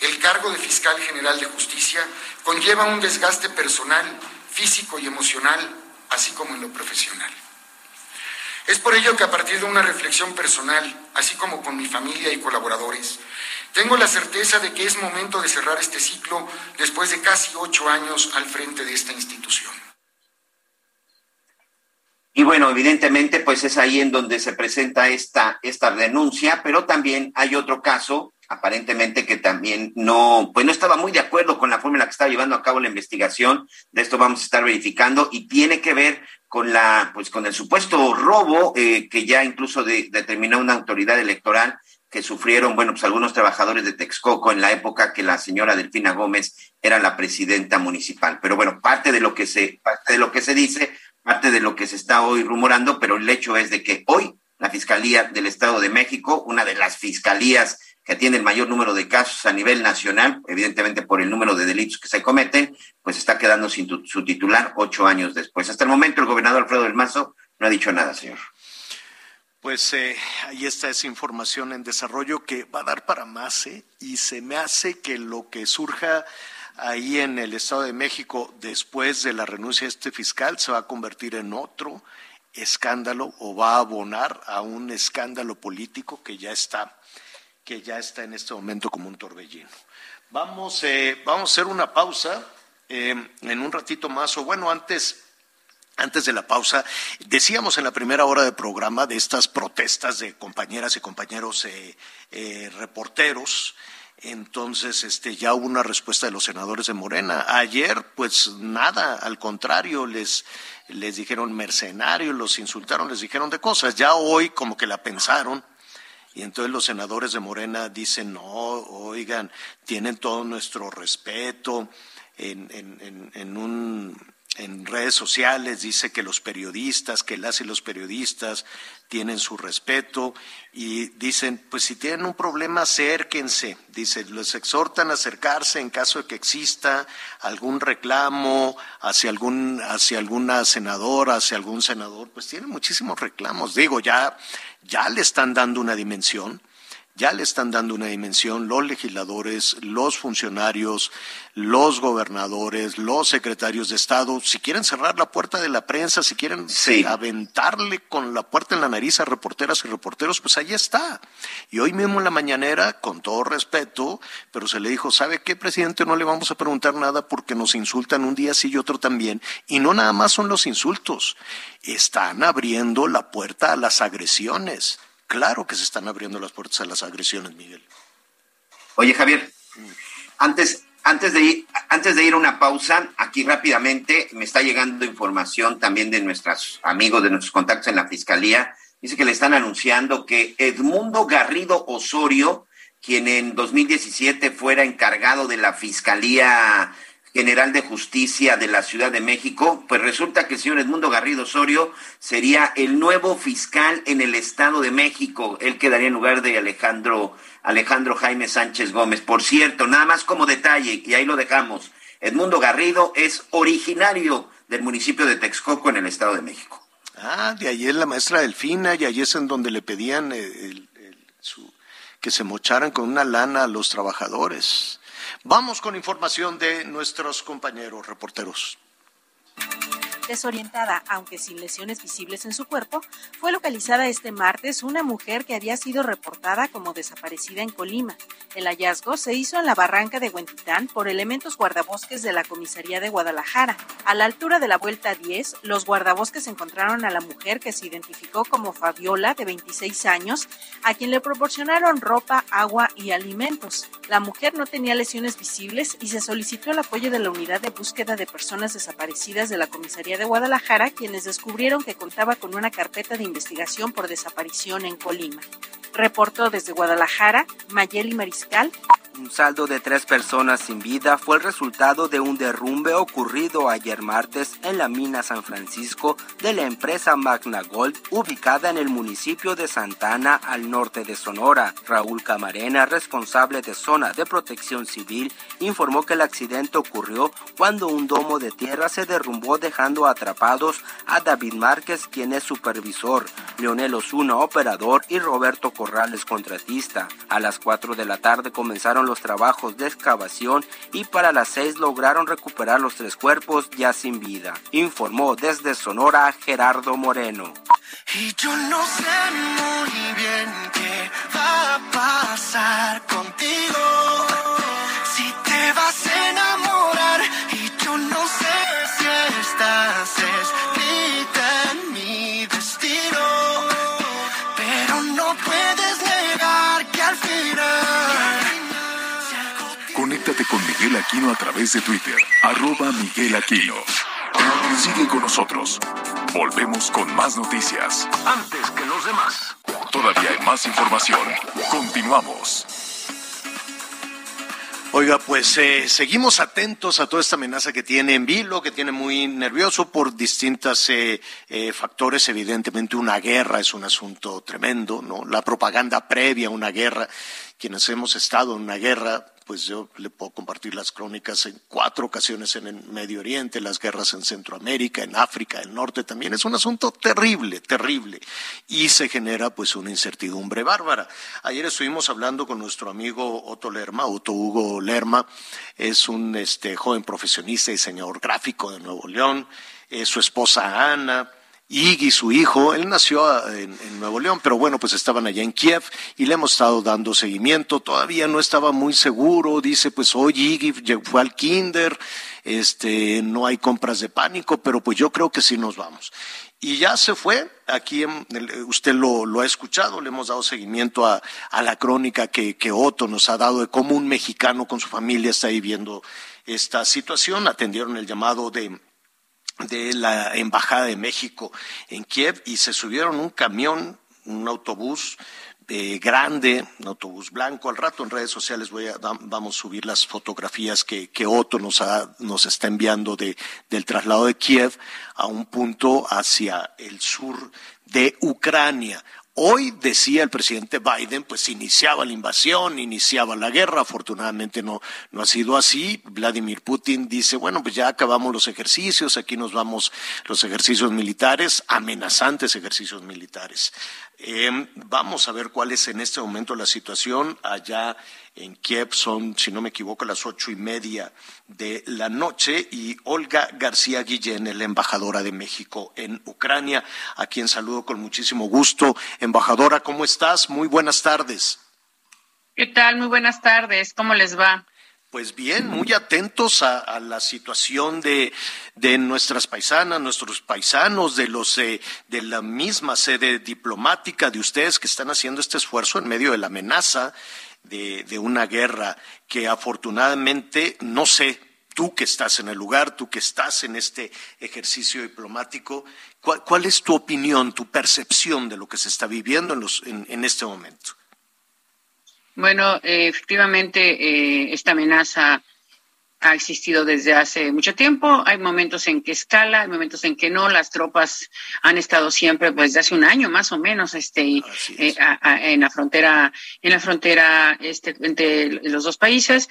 el cargo de fiscal general de justicia conlleva un desgaste personal, físico y emocional, así como en lo profesional. Es por ello que a partir de una reflexión personal, así como con mi familia y colaboradores, tengo la certeza de que es momento de cerrar este ciclo después de casi ocho años al frente de esta institución. Y bueno, evidentemente, pues es ahí en donde se presenta esta, esta denuncia, pero también hay otro caso aparentemente que también no, pues no estaba muy de acuerdo con la forma en la que estaba llevando a cabo la investigación. De esto vamos a estar verificando y tiene que ver con la, pues con el supuesto robo eh, que ya incluso determinó una autoridad electoral que sufrieron, bueno, pues algunos trabajadores de Texcoco en la época que la señora Delfina Gómez era la presidenta municipal. Pero bueno, parte de lo que se, parte de lo que se dice, parte de lo que se está hoy rumorando, pero el hecho es de que hoy la Fiscalía del Estado de México, una de las fiscalías que tiene el mayor número de casos a nivel nacional, evidentemente por el número de delitos que se cometen, pues está quedando sin su titular ocho años después. Hasta el momento el gobernador Alfredo del Mazo no ha dicho nada, señor. Pues eh, ahí está esa información en desarrollo que va a dar para más, ¿eh? y se me hace que lo que surja ahí en el Estado de México después de la renuncia de este fiscal se va a convertir en otro escándalo o va a abonar a un escándalo político que ya está que ya está en este momento como un torbellino. Vamos, eh, vamos a hacer una pausa eh, en un ratito más, o bueno, antes, antes de la pausa, decíamos en la primera hora del programa de estas protestas de compañeras y compañeros eh, reporteros. Entonces, este, ya hubo una respuesta de los senadores de Morena. Ayer, pues nada, al contrario, les, les dijeron mercenarios, los insultaron, les dijeron de cosas. Ya hoy como que la pensaron y entonces los senadores de Morena dicen, no, oigan, tienen todo nuestro respeto en, un, redes sociales, dice que los periodistas, que las y los periodistas tienen su respeto y dicen, pues si tienen un problema, acérquense. Dice, les exhortan a acercarse en caso de que exista algún reclamo hacia, algún, hacia alguna senadora, hacia algún senador, pues tienen muchísimos reclamos. Digo, ya, ya le están dando una dimensión ya le están dando una dimensión los legisladores, los funcionarios, los gobernadores, los secretarios de Estado. Si quieren cerrar la puerta de la prensa, si quieren aventarle con la puerta en la nariz a reporteras y reporteros, pues ahí está. Y hoy mismo en la mañanera, con todo respeto, pero se le dijo, ¿sabe qué, presidente? No le vamos a preguntar nada porque nos insultan un día sí y otro también. Y no nada más son los insultos, están abriendo la puerta a las agresiones Claro que se están abriendo las puertas a las agresiones, Miguel. Oye, Javier, antes, antes, de ir, antes de ir a una pausa, aquí rápidamente me está llegando información también de nuestros amigos, de nuestros contactos en la Fiscalía. Dice que le están anunciando que Edmundo Garrido Osorio, quien en 2017 fuera encargado de la Fiscalía General de Justicia de la Ciudad de México, pues resulta que el señor Edmundo Garrido Osorio sería el nuevo fiscal en el Estado de México. Él quedaría en lugar de Alejandro, Alejandro Jaime Sánchez Gómez. Por cierto, nada más como detalle, y ahí lo dejamos, Edmundo Garrido es originario del municipio de Texcoco en el Estado de México. Ah, de ahí es la maestra Delfina y ahí es en donde le pedían eh, que se mocharan con una lana a los trabajadores. Vamos con información de nuestros compañeros reporteros. Desorientada, aunque sin lesiones visibles en su cuerpo, fue localizada este martes una mujer que había sido reportada como desaparecida en Colima. El hallazgo se hizo en la barranca de Huentitán por elementos guardabosques de la comisaría de Guadalajara. A la altura de la vuelta 10, los guardabosques encontraron a la mujer que se identificó como Fabiola, de 26 años, a quien le proporcionaron ropa, agua y alimentos. La mujer no tenía lesiones visibles y se solicitó el apoyo de la unidad de búsqueda de personas desaparecidas de la comisaría de Guadalajara, quienes descubrieron que contaba con una carpeta de investigación por desaparición en Colima. Reportó desde Guadalajara Mayeli Mariscal, un saldo de tres personas sin vida fue el resultado de un derrumbe ocurrido ayer martes en la mina San Francisco de la empresa Magna Gold ubicada en el municipio de Santana al norte de Sonora. Raúl Camarena, responsable de zona de protección civil, informó que el accidente ocurrió cuando un domo de tierra se derrumbó dejando atrapados a David Márquez, quien es supervisor, Leonel Osuna, operador, y Roberto Corrales, contratista. A las 4 de la tarde comenzaron los trabajos de excavación y para las seis lograron recuperar los tres cuerpos ya sin vida, informó desde Sonora Gerardo Moreno. Y yo no sé muy bien qué va a pasar contigo. Si te vas Con Miguel Aquino a través de Twitter, arroba Miguel Aquino. Sigue con nosotros. Volvemos con más noticias. Antes que los demás. Todavía hay más información. Continuamos. Oiga, pues eh, seguimos atentos a toda esta amenaza que tiene en vilo, que tiene muy nervioso por distintos eh, eh, factores. Evidentemente, una guerra es un asunto tremendo, ¿no? La propaganda previa a una guerra, quienes hemos estado en una guerra, pues yo le puedo compartir las crónicas en cuatro ocasiones en el Medio Oriente, las guerras en Centroamérica, en África, el norte también. Es un asunto terrible, terrible. Y se genera pues una incertidumbre bárbara. Ayer estuvimos hablando con nuestro amigo Otto Lerma, Otto Hugo Lerma, es un este, joven profesionista y diseñador gráfico de Nuevo León, es su esposa Ana, Iggy, su hijo, él nació en, Nuevo León, pero bueno, pues estaban allá en Kiev y le hemos estado dando seguimiento. Todavía no estaba muy seguro, dice, pues hoy Iggy fue al kinder, este, no hay compras de pánico, pero pues yo creo que sí nos vamos. Y ya se fue, aquí usted lo, ha escuchado, le hemos dado seguimiento a, la crónica que, que Otto nos ha dado de cómo un mexicano con su familia está viviendo esta situación. Atendieron el llamado de de la Embajada de México en Kiev y se subieron un camión, un autobús eh, grande, un autobús blanco. Al rato en redes sociales voy a, vamos a subir las fotografías que, que Otto nos, nos está enviando de, del traslado de Kiev a un punto hacia el sur de Ucrania. Hoy decía el presidente Biden, pues iniciaba la invasión, iniciaba la guerra, afortunadamente no, no ha sido así. Vladimir Putin dice, bueno, pues ya acabamos los ejercicios, aquí nos vamos los ejercicios militares, amenazantes ejercicios militares. Eh, vamos a ver cuál es en este momento la situación allá en Kiev. Son, si no me equivoco, las ocho y media de la noche y Olga García Guillén, la embajadora de México en Ucrania, a quien saludo con muchísimo gusto. Embajadora, ¿cómo estás? Muy buenas tardes. ¿Qué tal? Muy buenas tardes. ¿Cómo les va? Pues bien, muy atentos a, la situación de, nuestras paisanas, nuestros paisanos, de los eh, de la misma sede diplomática de ustedes que están haciendo este esfuerzo en medio de la amenaza de, de una guerra que afortunadamente no sé tú que estás en el lugar, tú que estás en este ejercicio diplomático, ¿cuál, es tu opinión, tu percepción de lo que se está viviendo en este momento? Bueno, eh, efectivamente, eh, esta amenaza ha existido desde hace mucho tiempo. Hay momentos en que escala, hay momentos en que no. Las tropas han estado siempre, pues, desde hace un año más o menos, este, eh, en la frontera, en la frontera, este, entre los dos países.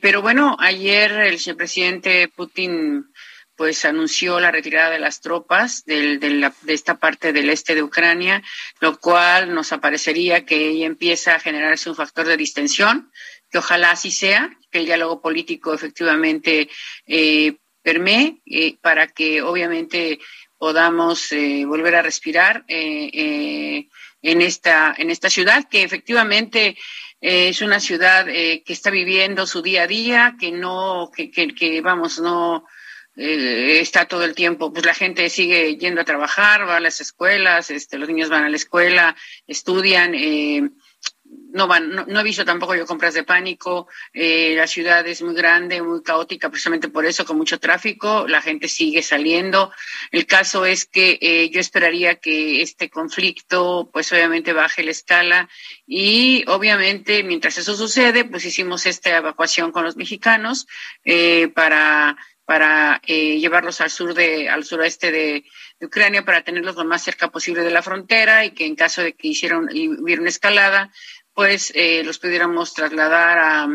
pero bueno, ayer el presidente Putin pues anunció la retirada de las tropas de, de, esta parte del este de Ucrania, lo cual nos aparecería que empieza a generarse un factor de distensión, que ojalá así sea, que el diálogo político efectivamente eh, permee eh, para que obviamente podamos eh, volver a respirar en esta en esta ciudad que efectivamente es una ciudad que está viviendo su día a día, que no, que, que vamos, no, eh, está todo el tiempo, pues la gente sigue yendo a trabajar, va a las escuelas, este, los niños van a la escuela, estudian, eh, no van, no, he visto tampoco yo compras de pánico, eh, la ciudad es muy grande, muy caótica, precisamente por eso, con mucho tráfico, la gente sigue saliendo. El caso es que yo esperaría que este conflicto, pues obviamente baje la escala y obviamente mientras eso sucede, pues hicimos esta evacuación con los mexicanos para para eh, llevarlos al sur de, al suroeste de, Ucrania para tenerlos lo más cerca posible de la frontera y que en caso de que hicieran hubiera una escalada, pues eh, los pudiéramos trasladar a,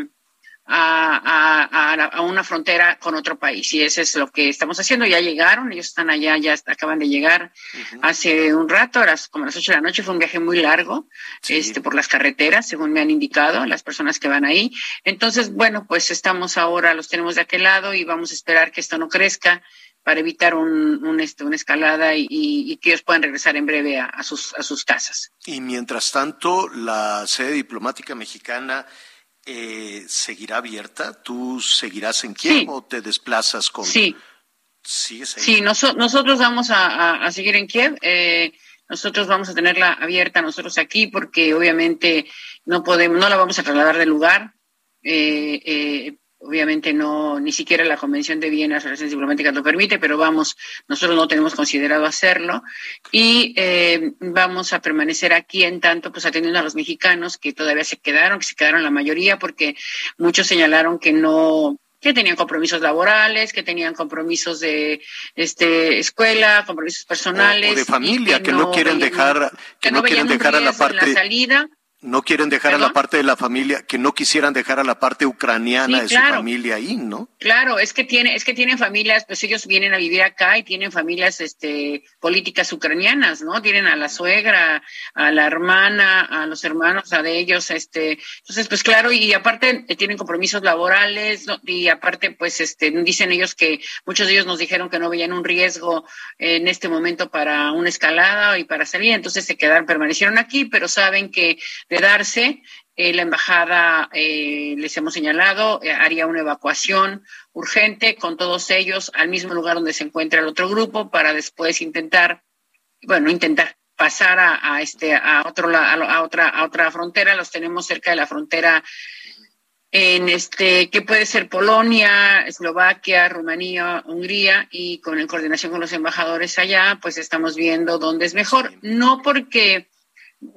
a, a, una frontera con otro país. Y eso es lo que estamos haciendo. Ya llegaron, ellos están allá, ya acaban de llegar hace un rato, a las, como a las ocho de la noche. Fue un viaje muy largo este, por las carreteras, según me han indicado las personas que van ahí. Entonces, bueno, pues estamos ahora, los tenemos de aquel lado y vamos a esperar que esto no crezca para evitar un, este, una escalada y, que ellos puedan regresar en breve a, sus, a sus casas. Y mientras tanto, la sede diplomática mexicana eh, seguirá abierta? ¿Tú seguirás en Kiev o te desplazas con...? Sí. Sí, nosotros vamos a, seguir en Kiev. Eh, nosotros vamos a tenerla abierta nosotros aquí porque obviamente no podemos, no la vamos a trasladar del lugar. Eh, eh Obviamente no, ni siquiera la Convención de Viena, las relaciones diplomáticas lo permite, pero vamos, nosotros no tenemos considerado hacerlo y eh, vamos a permanecer aquí en tanto, pues atendiendo a los mexicanos que todavía se quedaron, que se quedaron la mayoría, porque muchos señalaron que no, que tenían compromisos laborales, que tenían compromisos de este escuela, compromisos personales, o, de familia, que, no, quieren dejar, que, no, quieren dejar a la parte. La salida no quieren dejar a la parte de la familia, que no quisieran dejar a la parte ucraniana de su familia ahí, ¿no? Claro, es que tiene, es que tienen familias, pues ellos vienen a vivir acá y tienen familias, este, políticas ucranianas, ¿no? Tienen a la suegra, a la hermana, a los hermanos, a de ellos, este, entonces, pues claro, y aparte eh, tienen compromisos laborales, y aparte, pues, este, dicen ellos que muchos de ellos nos dijeron que no veían un riesgo en este momento para una escalada y para salir, entonces se quedaron, permanecieron aquí, pero saben que de darse, eh, la embajada, eh, les hemos señalado, eh, haría una evacuación urgente con todos ellos al mismo lugar donde se encuentra el otro grupo para después intentar, bueno, intentar pasar a, este a otro a, a otra a otra frontera. Los tenemos cerca de la frontera en este que puede ser Polonia, Eslovaquia, Rumanía, Hungría y con en coordinación con los embajadores allá, pues estamos viendo dónde es mejor, no porque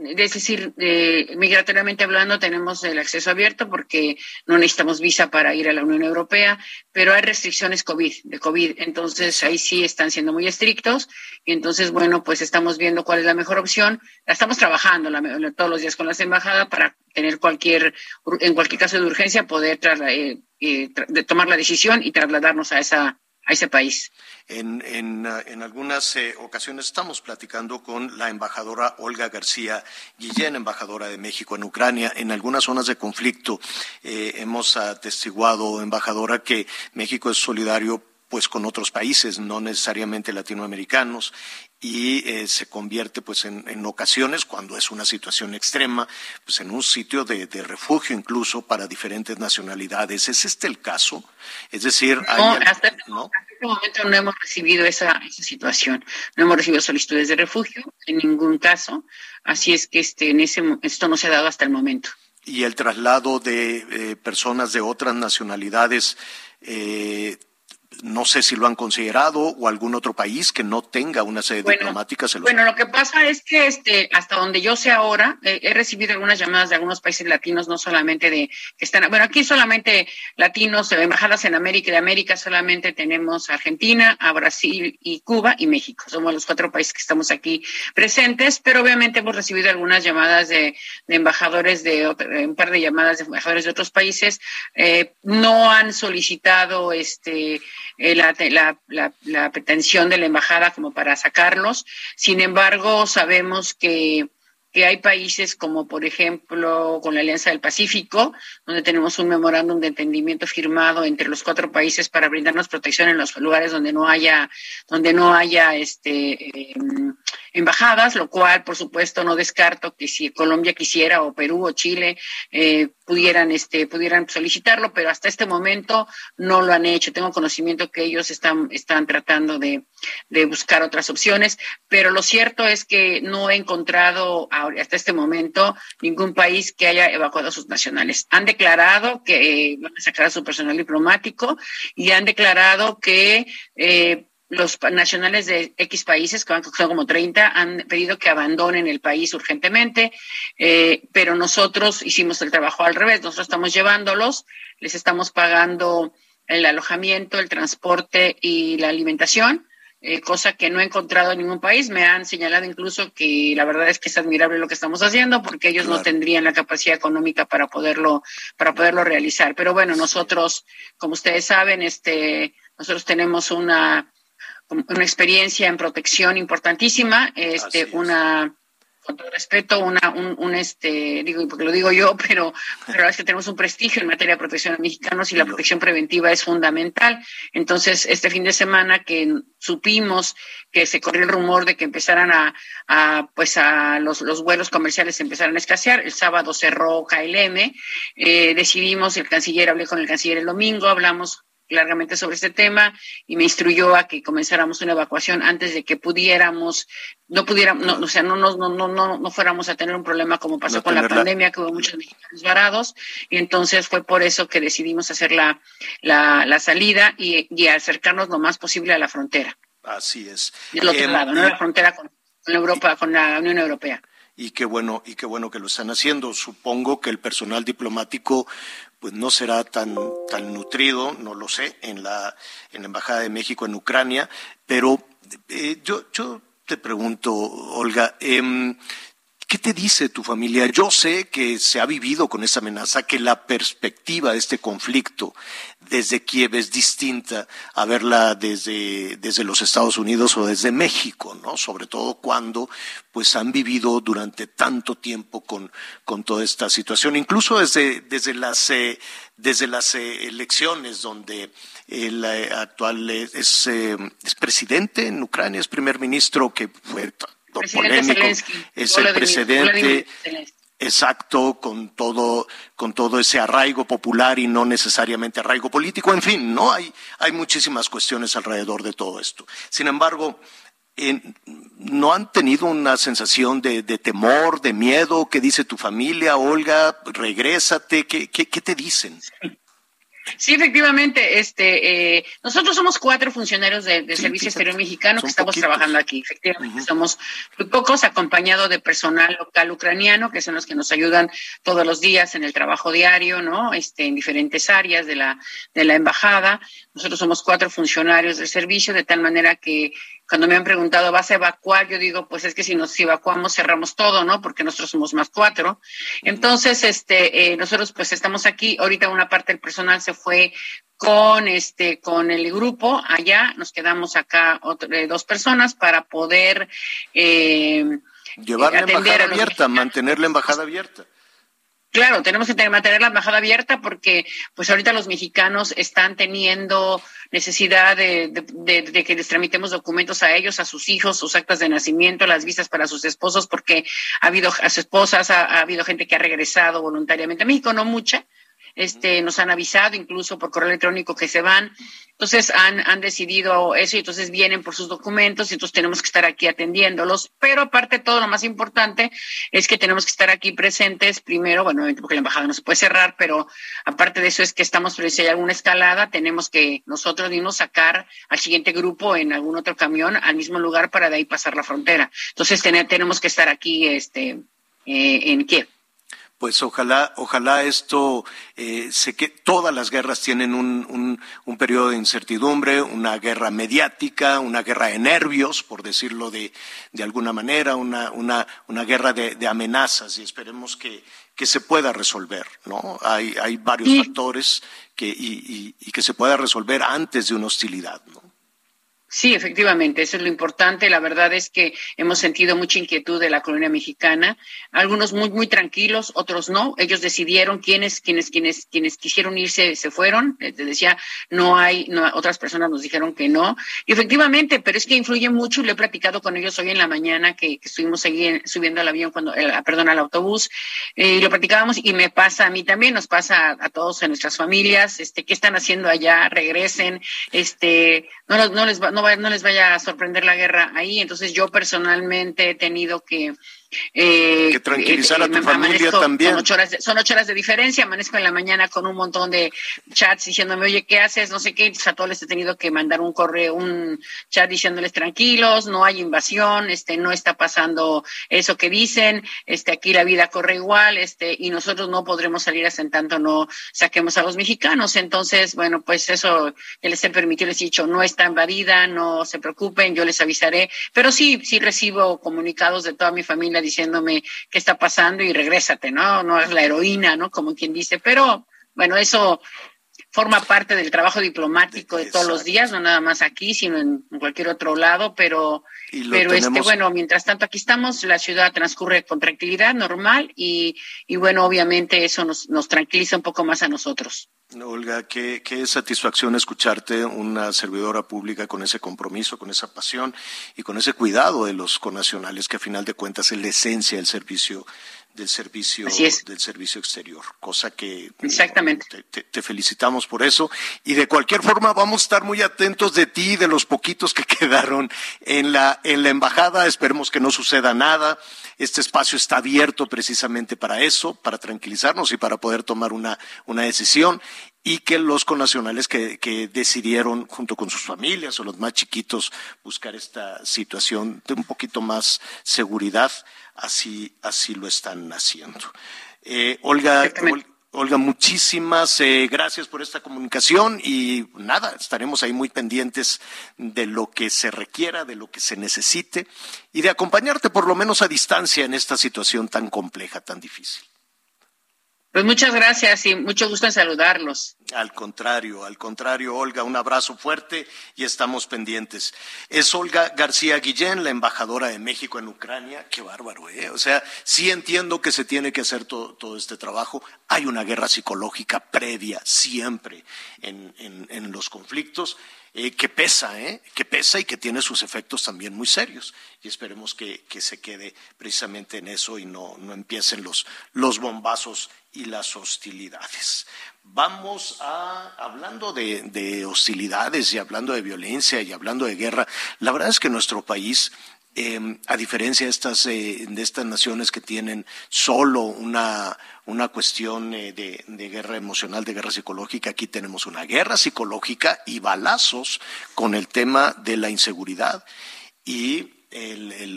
es decir, eh, migratoriamente hablando, tenemos el acceso abierto porque no necesitamos visa para ir a la Unión Europea, pero hay restricciones COVID, de COVID. Entonces, ahí sí están siendo muy estrictos. Y entonces, bueno, pues estamos viendo cuál es la mejor opción. Estamos trabajando todos los días con las embajadas para tener cualquier, en cualquier caso de urgencia, poder eh, eh, tomar la decisión y trasladarnos a esa a ese país. En, en, uh, en algunas eh, ocasiones estamos platicando con la embajadora Olga García Guillén, embajadora de México en Ucrania. En algunas zonas de conflicto eh, hemos atestiguado, embajadora, que México es solidario pues con otros países, no necesariamente latinoamericanos, y eh, se convierte pues en, ocasiones cuando es una situación extrema pues en un sitio de, refugio incluso para diferentes nacionalidades. Es este el caso es decir no, hasta, este, este momento no hemos recibido esa, esa, situación. No hemos recibido solicitudes de refugio en ningún caso. Así es que este en ese esto no se ha dado hasta el momento. Y el traslado de eh, personas de otras nacionalidades eh, no sé si lo han considerado o algún otro país que no tenga una sede diplomática. Se bueno, lo que pasa es que este, hasta donde yo sé ahora, eh, he recibido algunas llamadas de algunos países latinos, no solamente de que están, bueno, aquí solamente latinos, eh, embajadas en América y de América, solamente tenemos Argentina, a Brasil y Cuba y México. Somos los cuatro países que estamos aquí presentes, pero obviamente hemos recibido algunas llamadas de, embajadores de un par de llamadas de embajadores de otros países. Eh, no han solicitado este eh, la, la, la, pretensión de la embajada como para sacarlos. Sin embargo, sabemos que que hay países como, por ejemplo, con la Alianza del Pacífico, donde tenemos un memorándum de entendimiento firmado entre los cuatro países para brindarnos protección en los lugares donde no haya, donde no haya este, em, embajadas, lo cual, por supuesto, no descarto que si Colombia quisiera o Perú o Chile eh, pudieran, este, pudieran solicitarlo, pero hasta este momento no lo han hecho. Tengo conocimiento que ellos están, están tratando de, de buscar otras opciones, pero lo cierto es que no he encontrado hasta este momento ningún país que haya evacuado a sus nacionales. Han declarado que eh, van a sacar a su personal diplomático y han declarado que eh, los nacionales de X países, que son como 30, han pedido que abandonen el país urgentemente, eh, pero nosotros hicimos el trabajo al revés, nosotros estamos llevándolos, les estamos pagando el alojamiento, el transporte y la alimentación, eh, cosa que no he encontrado en ningún país. Me han señalado incluso que la verdad es que es admirable lo que estamos haciendo porque ellos no tendrían la capacidad económica para poderlo, para poderlo realizar. Pero bueno, nosotros, como ustedes saben, este, nosotros tenemos una una experiencia en protección importantísima, este, una con todo respeto, una, un, este, digo, porque lo digo yo, pero, pero es que tenemos un prestigio en materia de protección a mexicanos y la protección preventiva es fundamental. Entonces, este fin de semana que supimos que se corrió el rumor de que empezaran a, a pues a los, los vuelos comerciales empezaran a escasear, el sábado cerró KLM, eh, decidimos, el canciller, hablé con el canciller el domingo, hablamos largamente sobre este tema y me instruyó a que comenzáramos una evacuación antes de que pudiéramos, no pudiéramos, no, o sea, no, no, no, no, no fuéramos a tener un problema como pasó con la pandemia, que hubo muchos mexicanos varados, y entonces fue por eso que decidimos hacer la, la, la salida y, y, acercarnos lo más posible a la frontera. Así es. Y el otro em, lado, no la frontera con, con Europa, con la Unión Europea y qué bueno y qué bueno que lo están haciendo. Supongo que el personal diplomático pues no será tan, tan nutrido, no lo sé, en la, en la Embajada de México en Ucrania, pero eh, yo, yo te pregunto, Olga, eh, ¿Qué te dice tu familia? Yo sé que se ha vivido con esa amenaza, que la perspectiva de este conflicto desde Kiev es distinta a verla desde, desde los Estados Unidos o desde México, ¿no? Sobre todo cuando pues han vivido durante tanto tiempo con, con toda esta situación, incluso desde, desde las eh, desde las eh, elecciones donde el eh, actual es, es presidente en Ucrania, es primer ministro que fue polémico, es el precedente exacto con todo con todo ese arraigo popular y no necesariamente arraigo político. En fin no hay hay muchísimas cuestiones alrededor de todo esto. Sin embargo no han tenido una sensación de, temor de miedo qué dice tu familia Olga regrésate. Qué, qué, qué te dicen Sí, efectivamente. Este, eh, nosotros somos cuatro funcionarios de Servicio Exterior Mexicano que estamos trabajando aquí. Efectivamente, somos muy pocos, acompañados de personal local ucraniano, que son los que nos ayudan todos los días en el trabajo diario, ¿no? Este, en diferentes áreas de la, de la embajada. Nosotros somos cuatro funcionarios del servicio, de tal manera que cuando me han preguntado, ¿vas a evacuar? Yo digo, pues es que si nos evacuamos cerramos todo, ¿no? Porque nosotros somos más cuatro. Entonces, este, eh, nosotros pues estamos aquí. Ahorita una parte del personal se fue con este, con el grupo allá. Nos quedamos acá eh, dos personas para poder eh, llevar la embajada abierta, mantener la embajada abierta. Claro, tenemos que mantener la embajada abierta porque pues ahorita los mexicanos están teniendo necesidad de, que les tramitemos documentos a ellos, a sus hijos, sus actas de nacimiento, las visas para sus esposos, porque ha habido a sus esposas, ha habido gente que ha regresado voluntariamente a México, no mucha, este, nos han avisado incluso por correo electrónico que se van. Entonces han, han decidido eso y entonces vienen por sus documentos y entonces tenemos que estar aquí atendiéndolos. Pero aparte de todo, lo más importante es que tenemos que estar aquí presentes primero, bueno, porque la embajada no se puede cerrar, pero aparte de eso es que estamos, si hay alguna escalada, tenemos que nosotros mismos sacar al siguiente grupo en algún otro camión al mismo lugar para de ahí pasar la frontera. Entonces tenemos que estar aquí este, eh, en Kiev pues ojalá, ojalá esto, eh, sé que todas las guerras tienen un, un, un, periodo de incertidumbre, una guerra mediática, una guerra de nervios, por decirlo de, de alguna manera, una, una, una guerra de, de, amenazas y esperemos que, que se pueda resolver, ¿no? Hay, hay varios factores que, y, y, y que se pueda resolver antes de una hostilidad, ¿no? Sí, efectivamente, eso es lo importante. La verdad es que hemos sentido mucha inquietud de la colonia mexicana, algunos muy muy tranquilos, otros no. Ellos decidieron quiénes quienes quienes quienes quisieron irse se fueron. Te decía, no hay no, otras personas nos dijeron que no. Y efectivamente, pero es que influye mucho y lo he platicado con ellos hoy en la mañana que, estuvimos subiendo al avión cuando eh, perdón, al autobús eh, y lo platicábamos y me pasa a mí también, nos pasa a, todos en nuestras familias, este qué están haciendo allá, regresen, este no, no les va no, les vaya a sorprender la guerra ahí. Entonces yo personalmente he tenido que eh, que tranquilizar a eh, tu familia también. Son ocho, horas de, son ocho horas de diferencia, amanezco en la mañana con un montón de chats diciéndome, oye, ¿qué haces? No sé qué, a todos les he tenido que mandar un correo, un chat diciéndoles tranquilos, no hay invasión, este, no está pasando eso que dicen, este, aquí la vida corre igual, este, y nosotros no podremos salir hasta en tanto no saquemos a los mexicanos. Entonces, bueno, pues eso que les he permitido, les he dicho, no está invadida, no se preocupen, yo les avisaré, pero sí, sí recibo comunicados de toda mi familia diciéndome qué está pasando y regrésate, ¿no? No es la heroína, ¿no? Como quien dice, pero bueno, eso forma parte del trabajo diplomático de todos los días, no nada más aquí, sino en cualquier otro lado, pero, pero este, bueno, mientras tanto aquí estamos, la ciudad transcurre con tranquilidad, normal, y, y bueno, obviamente eso nos, nos tranquiliza un poco más a nosotros. Olga, qué, qué satisfacción escucharte, una servidora pública con ese compromiso, con esa pasión y con ese cuidado de los conacionales, que a final de cuentas es la esencia del servicio del servicio del servicio exterior, cosa que exactamente. te, felicitamos por eso. Y de cualquier forma vamos a estar muy atentos de ti de los poquitos que quedaron en la en la embajada, esperemos que no suceda nada. Este espacio está abierto precisamente para eso, para tranquilizarnos y para poder tomar una, una decisión. Y que los connacionales que, que, decidieron, junto con sus familias o los más chiquitos, buscar esta situación de un poquito más seguridad, así, así lo están haciendo. Eh, Olga, Olga, muchísimas eh, gracias por esta comunicación y nada, estaremos ahí muy pendientes de lo que se requiera, de lo que se necesite y de acompañarte por lo menos a distancia en esta situación tan compleja, tan difícil. Pues muchas gracias y mucho gusto en saludarlos. Al contrario, al contrario, Olga, un abrazo fuerte y estamos pendientes. Es Olga García Guillén, la embajadora de México en Ucrania. Qué bárbaro, ¿eh? O sea, sí entiendo que se tiene que hacer todo, este trabajo. Hay una guerra psicológica previa siempre en, en los conflictos eh, que pesa, ¿eh? que pesa y que tiene sus efectos también muy serios. Y esperemos que, se quede precisamente en eso y no, no empiecen los, los bombazos y las hostilidades. Vamos a, hablando de, de hostilidades y hablando de violencia y hablando de guerra, la verdad es que nuestro país Em, a diferencia de estas, eh, de estas naciones que tienen solo una, una cuestión eh, de, de, guerra emocional, de guerra psicológica, aquí tenemos una guerra psicológica y balazos con el tema de la inseguridad y el,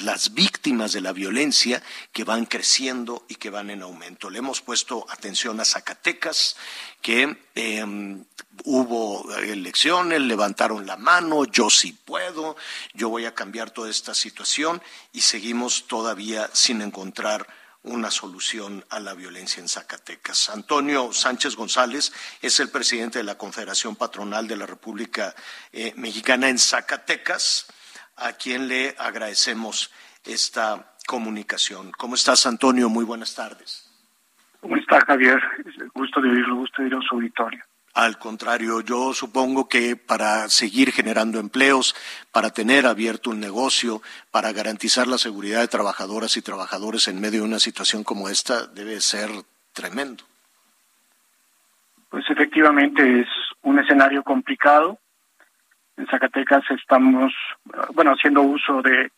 las víctimas de la violencia que van creciendo y que van en aumento. Le hemos puesto atención a Zacatecas, que em, hubo elecciones, levantaron la mano, yo sí puedo, yo voy a cambiar toda esta situación y seguimos todavía sin encontrar una solución a la violencia en Zacatecas. Antonio Sánchez González es el presidente de la Confederación Patronal de la República eh, Mexicana en Zacatecas, a quien le agradecemos esta comunicación. ¿Cómo estás, Antonio? Muy buenas tardes. ¿Cómo está, Javier? Gusto de oírlo, gusto de ir a su auditorio. Al contrario, yo supongo que para seguir generando empleos, para tener abierto un negocio, para garantizar la seguridad de trabajadoras y trabajadores en medio de una situación como esta, debe ser tremendo. Pues efectivamente es un escenario complicado. En Zacatecas estamos, bueno, haciendo uso de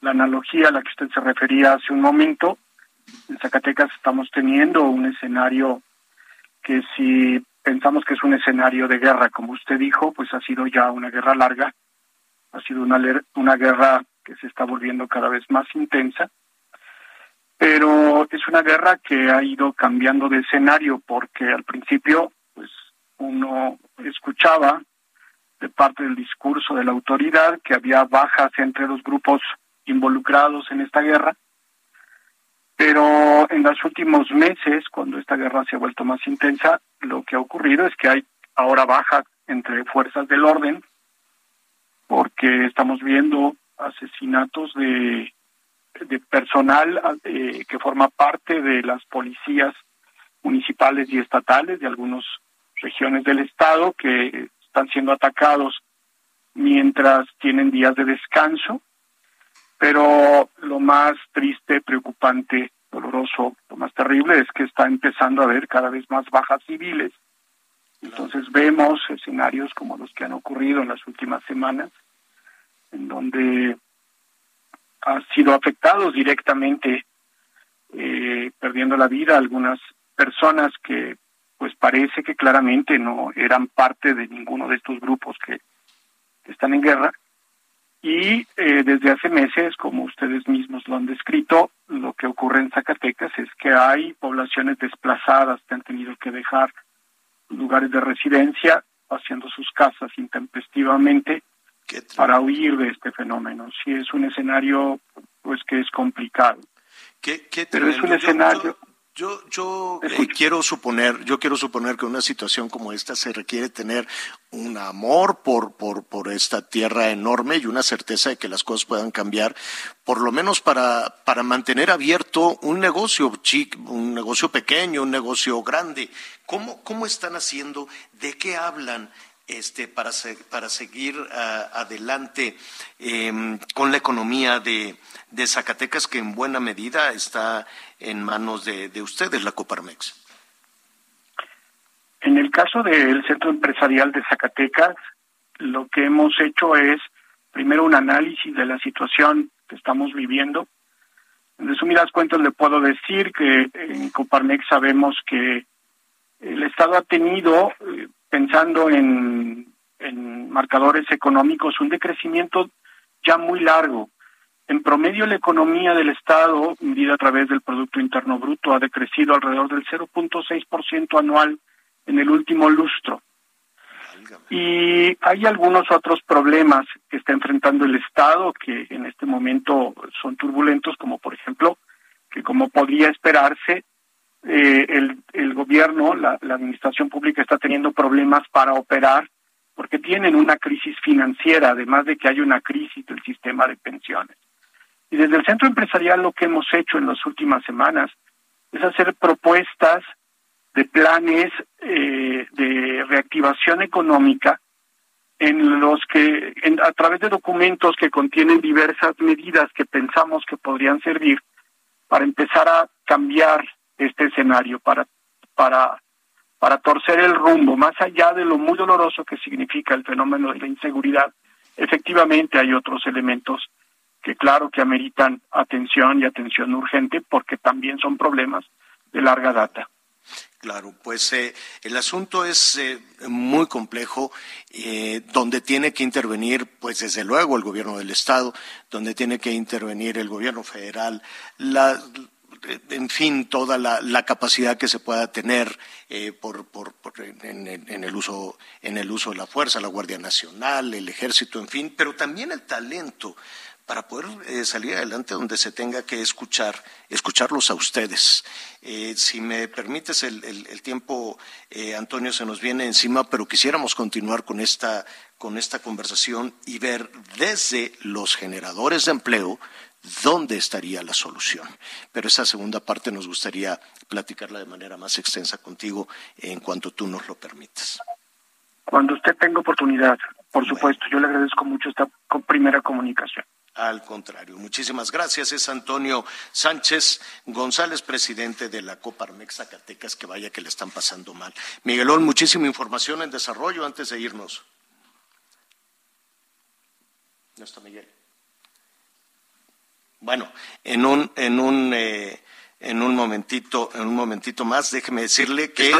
la analogía a la que usted se refería hace un momento. En Zacatecas estamos teniendo un escenario que si pensamos que es un escenario de guerra, como usted dijo, pues ha sido ya una guerra larga, ha sido una, una guerra que se está volviendo cada vez más intensa, pero es una guerra que ha ido cambiando de escenario porque al principio pues uno escuchaba de parte del discurso de la autoridad que había bajas entre los grupos involucrados en esta guerra, pero en los últimos meses, cuando esta guerra se ha vuelto más intensa, lo que ha ocurrido es que hay ahora baja entre fuerzas del orden, porque estamos viendo asesinatos de, personal eh, que forma parte de las policías municipales y estatales de algunas regiones del estado que están siendo atacados mientras tienen días de descanso. Pero lo más triste, preocupante doloroso, lo más terrible es que está empezando a haber cada vez más bajas civiles. Entonces vemos escenarios como los que han ocurrido en las últimas semanas, en donde han sido afectados directamente, eh, perdiendo la vida algunas personas que pues parece que claramente no eran parte de ninguno de estos grupos que están en guerra y eh, desde hace meses, como ustedes mismos lo han descrito, lo que ocurre en Zacatecas es que hay poblaciones desplazadas que han tenido que dejar lugares de residencia, haciendo sus casas intempestivamente para huir de este fenómeno. Sí es un escenario pues que es complicado. ¿Qué, Pero es un escenario... Yo, yo eh, quiero suponer, yo quiero suponer que una situación como esta se requiere tener un amor por, por, por esta tierra enorme y una certeza de que las cosas puedan cambiar, por lo menos para, para mantener abierto un negocio chic, un negocio pequeño, un negocio grande. ¿Cómo, cómo están haciendo? ¿De qué hablan? Este, para, para seguir ah, adelante em, con la economía de, de Zacatecas, que en buena medida está en manos de, de ustedes, la Coparmex. En el caso del Centro Empresarial de Zacatecas, lo que hemos hecho es primero un análisis de la situación que estamos viviendo. En resumidas cuentas le puedo decir que en Coparmex sabemos que el Estado ha tenido, eh, pensando en, en marcadores económicos, un decrecimiento ya muy largo en promedio, la economía del Estado, medida a través del Producto Interno Bruto, ha decrecido alrededor del 0.6% anual en el último lustro. Y hay algunos otros problemas que está enfrentando el Estado que en este momento son turbulentos, como por ejemplo, que como podría esperarse, eh, el, gobierno, la, administración pública está teniendo problemas para operar porque tienen una crisis financiera, además de que hay una crisis del sistema de pensiones. Y desde el centro empresarial lo que hemos hecho en las últimas semanas es hacer propuestas de planes eh, de reactivación económica en los que a través de documentos que contienen diversas medidas que pensamos que podrían servir para empezar a cambiar este escenario para para para torcer el rumbo más allá de lo muy doloroso que significa el fenómeno de la inseguridad efectivamente hay otros elementos que claro que ameritan atención y atención urgente porque también son problemas de larga data. Claro, pues eh, el asunto es eh, muy complejo, eh, donde tiene que intervenir, pues desde luego el gobierno del Estado, donde tiene que intervenir el gobierno federal, la, en fin, toda la, capacidad que se pueda tener por, en, el uso, en el uso de la fuerza, la Guardia Nacional, el Ejército, en fin, pero también el talento para poder eh, salir adelante donde se tenga que escuchar, escucharlos a ustedes. Eh, si me permites, el, tiempo, eh, Antonio, se nos viene encima, pero quisiéramos continuar con esta, con esta conversación y ver desde los generadores de empleo dónde estaría la solución. Pero esa segunda parte nos gustaría platicarla de manera más extensa contigo en cuanto tú nos lo permitas. Cuando usted tenga oportunidad, por supuesto, yo le agradezco mucho esta primera comunicación. Al contrario, muchísimas gracias. Es Antonio Sánchez González, presidente de la Coparmex Zacatecas, que vaya que le están pasando mal. Miguelón, muchísima información en desarrollo antes de irnos. No está Miguel. Bueno, en un, en un, eh, en un momentito, en un momentito más, déjeme decirle que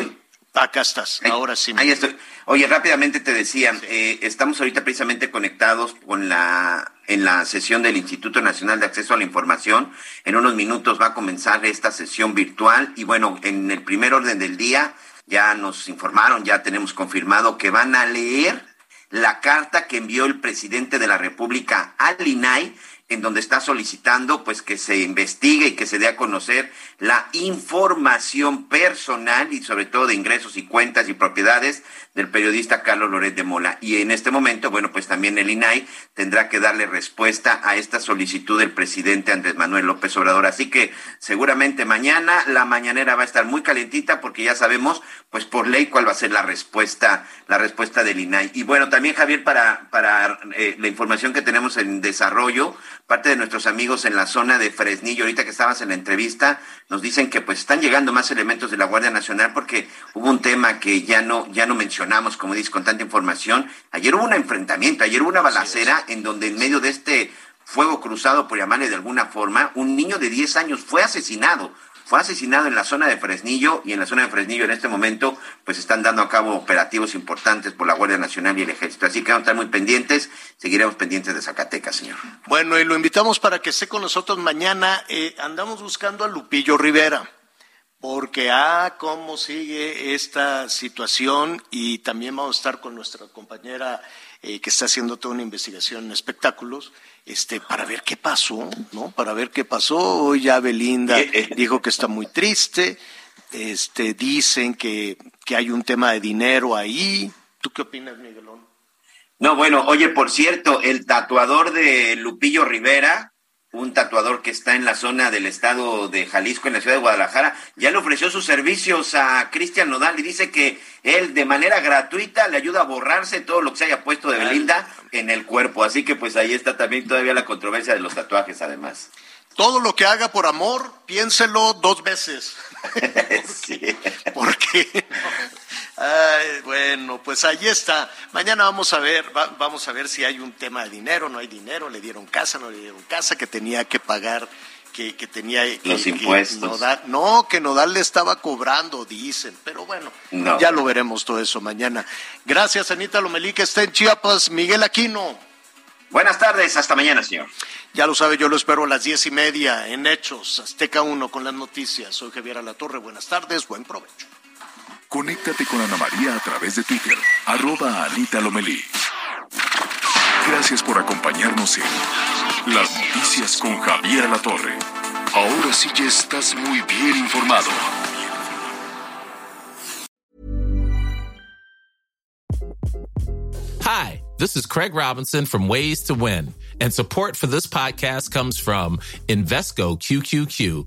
acá estás. Ahora sí. Ahí estoy. Oye, rápidamente te decía, eh, estamos ahorita precisamente conectados con la en la sesión del Instituto Nacional de Acceso a la Información. En unos minutos va a comenzar esta sesión virtual y bueno, en el primer orden del día ya nos informaron, ya tenemos confirmado que van a leer la carta que envió el presidente de la República al INAI en donde está solicitando pues que se investigue y que se dé a conocer la información personal y sobre todo de ingresos y cuentas y propiedades del periodista Carlos Loret de Mola. Y en este momento, bueno, pues también el INAI tendrá que darle respuesta a esta solicitud del presidente Andrés Manuel López Obrador. Así que seguramente mañana la mañanera va a estar muy calentita porque ya sabemos, pues por ley cuál va a ser la respuesta, la respuesta del INAI. Y bueno, también Javier, para, para eh, la información que tenemos en desarrollo, parte de nuestros amigos en la zona de Fresnillo, ahorita que estabas en la entrevista, nos dicen que pues están llegando más elementos de la Guardia Nacional porque hubo un tema que ya no, ya no mencionamos, como dices, con tanta información. Ayer hubo un enfrentamiento, ayer hubo una balacera en donde en medio de este fuego cruzado, por llamarle de alguna forma, un niño de 10 años fue asesinado fue asesinado en la zona de Fresnillo y en la zona de Fresnillo en este momento pues están dando a cabo operativos importantes por la Guardia Nacional y el Ejército. Así que vamos a estar muy pendientes, seguiremos pendientes de Zacatecas, señor. Bueno, y lo invitamos para que esté con nosotros mañana. Eh, andamos buscando a Lupillo Rivera porque ah, cómo sigue esta situación y también vamos a estar con nuestra compañera eh, que está haciendo toda una investigación en espectáculos este, para ver qué pasó, ¿no? Para ver qué pasó. Hoy ya Belinda eh, dijo que está muy triste. Este, dicen que, que hay un tema de dinero ahí. ¿Tú qué opinas, Miguelón? No, bueno, oye, por cierto, el tatuador de Lupillo Rivera, un tatuador que está en la zona del estado de Jalisco, en la ciudad de Guadalajara, ya le ofreció sus servicios a Cristian Nodal y dice que él de manera gratuita le ayuda a borrarse todo lo que se haya puesto de Belinda en el cuerpo. Así que pues ahí está también todavía la controversia de los tatuajes además. Todo lo que haga por amor, piénselo dos veces. sí. Porque Ay, bueno, pues ahí está. Mañana vamos a ver, vamos a ver si hay un tema de dinero, no hay dinero, le dieron casa, no le dieron casa, que tenía que pagar, que, que tenía los impuestos. no, que Nodal le estaba cobrando, dicen, pero bueno, ya lo veremos todo eso mañana. Gracias, Anita Lomelí, que está en Chiapas, Miguel Aquino. Buenas tardes, hasta mañana, señor. Ya lo sabe, yo lo espero a las diez y media en Hechos, Azteca 1 con las noticias. Soy Javier Alatorre, buenas tardes, buen provecho. Conéctate con Ana María a través de Twitter, arroba Anita Lomelí. Gracias por acompañarnos en Las Noticias con Javier La Torre. Ahora sí ya estás muy bien informado. Hi, this is Craig Robinson from Ways to Win, and support for this podcast comes from Invesco QQQ